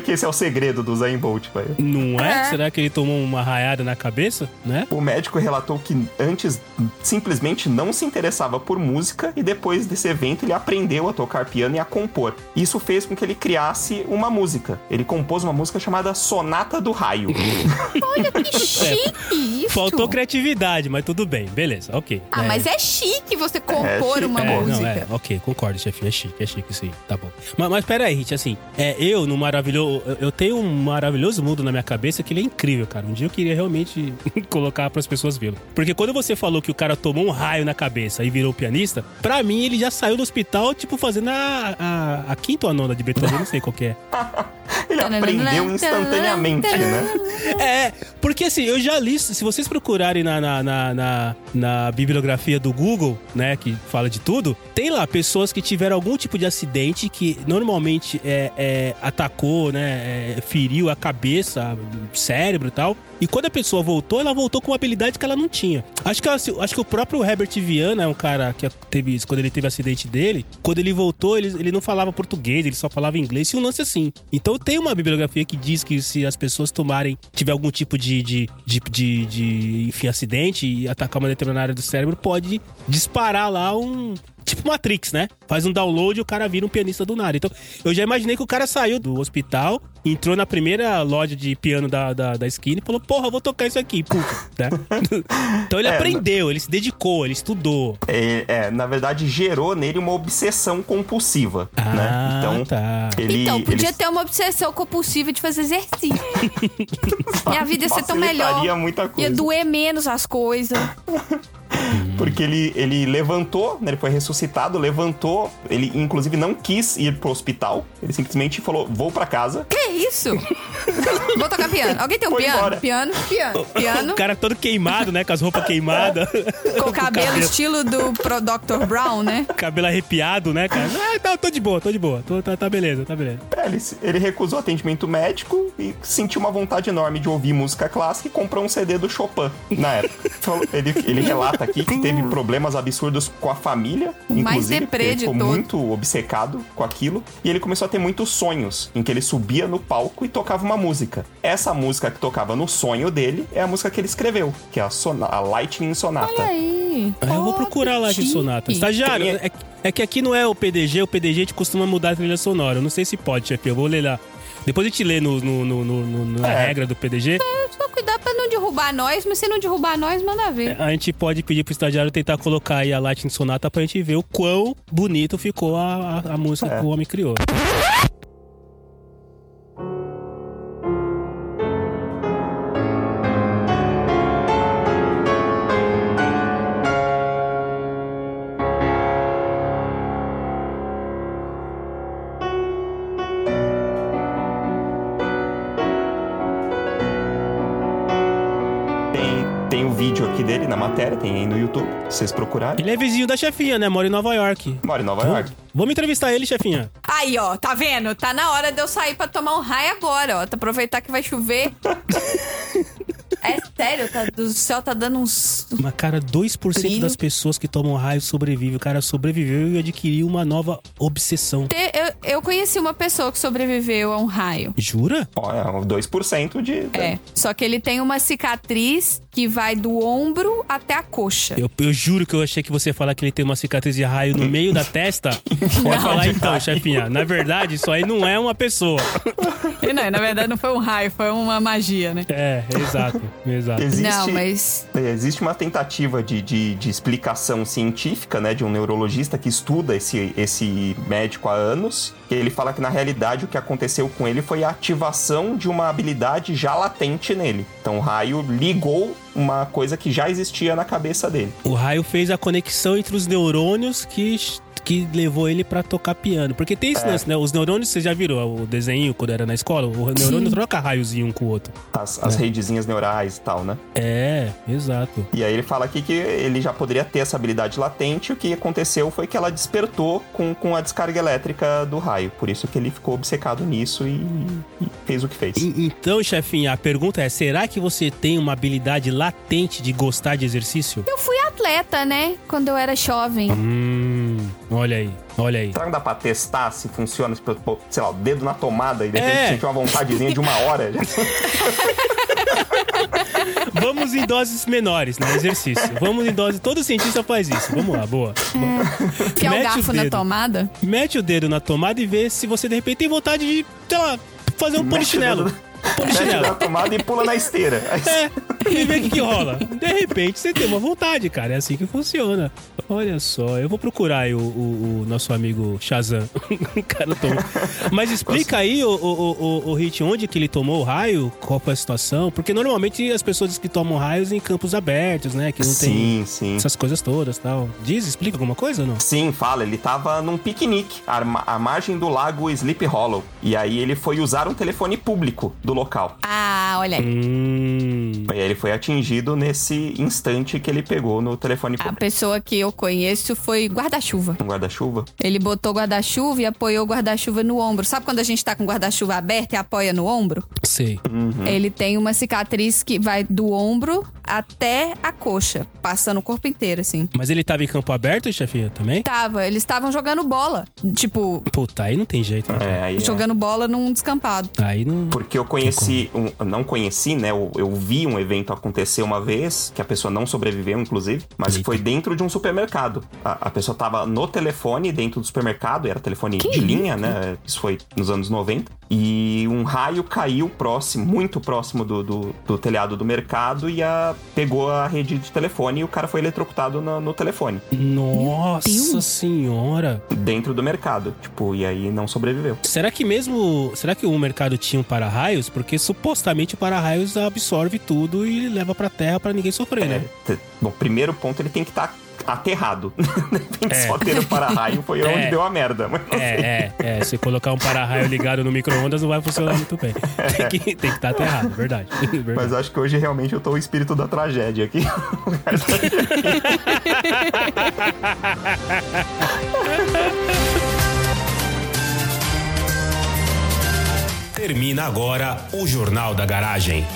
Que esse é o segredo do Zayn Bolt, velho. Não é? É. Será que ele tomou uma raiada na cabeça? Né? O médico relatou que antes simplesmente não se interessava por música e depois desse evento ele aprendeu a tocar piano e a compor. Isso fez com que ele criasse uma música. Ele compôs uma música chamada Sonata do Raio. Olha que chique isso. Faltou criatividade, mas tudo bem. Beleza, ok. Ah, É. mas é chique você compor chique, uma É, não, música. é, ok, concordo, chefe. É chique, é chique isso aí. Tá bom. Mas, mas pera aí, Hit, assim, é, eu no maravilhoso. Eu, eu tenho um maravilhoso mundo na minha cabeça que ele é incrível, cara. Um dia eu queria realmente colocar pras pessoas vê-lo. Porque quando você falou que o cara tomou um raio na cabeça e virou pianista, pra mim ele já saiu do hospital, tipo, fazendo a, a, a quinta ou a nona de Beethoven, não sei qual que é. Ele aprendeu instantaneamente, né? É, porque assim, eu já li, se vocês procurarem na, na, na, na, na bibliografia do Google, né, que fala de tudo, tem lá pessoas que tiveram algum tipo de acidente que normalmente é, é, atacou, né, é, feriu a cabeça, cérebro e tal. E quando a pessoa voltou, ela voltou com uma habilidade que ela não tinha. Acho que, ela- acho que o próprio Herbert Viana é um cara que teve isso, quando ele teve o acidente dele, quando ele voltou, ele, ele não falava português, ele só falava inglês, e um lance assim. Então tem uma bibliografia que diz que se as pessoas tomarem, tiver algum tipo de, de, de, de, de, enfim, acidente e atacar uma determinada área do cérebro, pode disparar lá um. Tipo Matrix, né? Faz um download e o cara vira um pianista do nada. Então, eu já imaginei que o cara saiu do hospital, entrou na primeira loja de piano da, da, da esquina e falou: Porra, eu vou tocar isso aqui, puta. Né? então ele É, aprendeu, ele se dedicou, ele estudou. É, é, na verdade, gerou nele uma obsessão compulsiva, Ah, né? Então, tá. ele, Então, podia ele ter uma obsessão compulsiva de fazer exercício. Minha vida ia ser tão melhor. muita Ia doer menos as coisas. Porque ele, ele levantou, né, ele foi ressuscitado, levantou, ele inclusive não quis ir pro hospital, ele simplesmente falou, vou pra casa. Que isso? Vou tocar piano. Alguém tem um Foi piano? embora. Piano, piano, piano. O cara todo queimado, né? Com as roupas queimadas. Com o cabelo estilo do pro Dr. Brown, né? cabelo arrepiado, né, cara? Ah, tá, tô de boa, tô de boa. Tô, tá, tá beleza, tá beleza. É, ele, ele recusou atendimento médico e sentiu uma vontade enorme de ouvir música clássica e comprou um CD do Chopin na época. Falou- ele, ele relata aqui que teve problemas absurdos com a família, inclusive, porque ele ficou todo. muito obcecado com aquilo. E ele começou a ter muitos sonhos, em que ele subia no palco e tocava uma música. Essa música que tocava no sonho dele é a música que ele escreveu, que é a, Sona- a Lightning Sonata. Olha aí. Ah, eu vou procurar lá que de sonata. Estagiário, é, é que aqui não é o PDG, o PDG a gente costuma mudar a trilha sonora. Eu não sei se pode, chefe. Eu vou ler lá. Depois a gente lê no, no- no- no- no- na É. regra do PDG. Só cuidar pra não derrubar nós, mas se não derrubar nós, manda ver. A gente pode pedir pro estagiário tentar colocar aí a Latin Sonata pra gente ver o quão bonito ficou a, a- a música É. que o homem criou. Vocês procurarem. Ele é vizinho da chefinha, né? Mora em Nova York. Mora em Nova York. Vamos entrevistar ele, chefinha. Aí, ó, tá vendo? Tá na hora de eu sair pra tomar um raio agora, ó. Tá aproveitar que vai chover. é sério, tá, do céu tá dando uns. Mas, cara, 2% Frio. das pessoas que tomam raio sobrevivem. O cara sobreviveu e adquiriu uma nova obsessão. Te- Eu, eu conheci uma pessoa que sobreviveu a um raio. Jura? Ó, é um 2% de. É. Só que ele tem uma cicatriz que vai do ombro até a coxa. Eu, eu juro que eu achei que você ia falar que ele tem uma cicatriz de raio no meio da testa. Ia falar, então, chefinha, na verdade, isso aí não é uma pessoa. E não, na verdade não foi um raio, foi uma magia, né? É, exato, exato. Existe, Não, mas. existe uma tentativa de, de, de explicação científica, né, de um neurologista que estuda esse, esse médico há anos. E ele fala que na realidade o que aconteceu com ele foi a ativação de uma habilidade já latente nele. Então o raio ligou uma coisa que já existia na cabeça dele. O raio fez a conexão entre os neurônios que, que levou ele pra tocar piano. Porque tem esse lance, né? Os neurônios, você já virou o desenho quando era na escola? O neurônio troca raiozinho um com o outro. As, as redezinhas neurais e tal, né? É, exato. E aí ele fala aqui que ele já poderia ter essa habilidade latente. O que aconteceu foi que ela despertou com, com a descarga elétrica do raio. Por isso que ele ficou obcecado nisso e, e fez o que fez. E- Então, chefinha, a pergunta é: será que você tem uma habilidade latente de gostar de exercício? Eu fui atleta, né? Quando eu era jovem. Hum, olha aí, olha aí. Será que dá pra testar se funciona, se sei lá, o dedo na tomada e de repente É. sentir uma vontadezinha de uma hora? Vamos em doses menores, né? Exercício. Vamos em doses. Todo cientista faz isso. Vamos lá, boa. O Mete o garfo na dedo. tomada. Mete o dedo na tomada e vê se você de repente tem vontade de, sei lá, fazer um Mexe o Mete na tomada e pula na esteira. É, e vê o que, que rola. De repente você tem uma vontade, cara. É assim que funciona. Olha só, eu vou procurar aí o, o- o nosso amigo Shazam. o cara tomou. Mas explica aí, o, o, o, o Hit, onde que ele tomou o raio? Qual foi a situação? Porque normalmente as pessoas que tomam raios em campos abertos, né? Que não tem Sim, sim. essas coisas todas tal. Diz, explica alguma coisa ou não? Sim, fala, ele tava num piquenique à, à margem do lago Sleep Hollow. E aí ele foi usar um telefone público do local. Ah, olha aí. Hum. E aí ele foi atingido nesse instante que ele pegou no telefone A público. pessoa que eu conheço foi guarda-chuva. Um guarda-chuva. Ele botou guarda-chuva e apoiou o guarda-chuva no ombro. Sabe quando a gente tá com o guarda-chuva aberto e apoia no ombro? Sei. Ele tem uma cicatriz que vai do ombro até a coxa, passando o corpo inteiro, assim. Mas ele tava em campo aberto, chefinha, também? Tava, eles estavam jogando bola. Tipo, Puta, aí não tem jeito. Né? É, aí é- jogando bola num descampado. Aí não. Porque eu conheci, um, não conheci, né? Eu, eu vi um evento acontecer uma vez, que a pessoa não sobreviveu, inclusive, mas Eita. foi dentro de um supermercado. A, a pessoa tava no telefone dentro do supermercado, era telefone Que de linha, né? Isso foi nos anos 90. E um raio caiu próximo, muito próximo do, do, do telhado do mercado e a, pegou a rede de telefone e o cara foi eletrocutado no, no telefone, Nossa senhora. dentro do mercado. Tipo, e aí não sobreviveu. Será que mesmo. Será que o mercado tinha um para-raios? Porque supostamente o para-raios absorve tudo e leva pra terra pra ninguém sofrer, né? É, te- bom, primeiro ponto, ele tem que estar aterrado. É. só ter o para-raio foi É. onde deu a merda. Mas, É, é, é. Se colocar um para-raio ligado no micro-ondas não vai funcionar muito bem. Tem que tem que estar aterrado, verdade. verdade. mas acho que hoje realmente eu tô o espírito da tragédia aqui. Termina agora o Jornal da Garagem.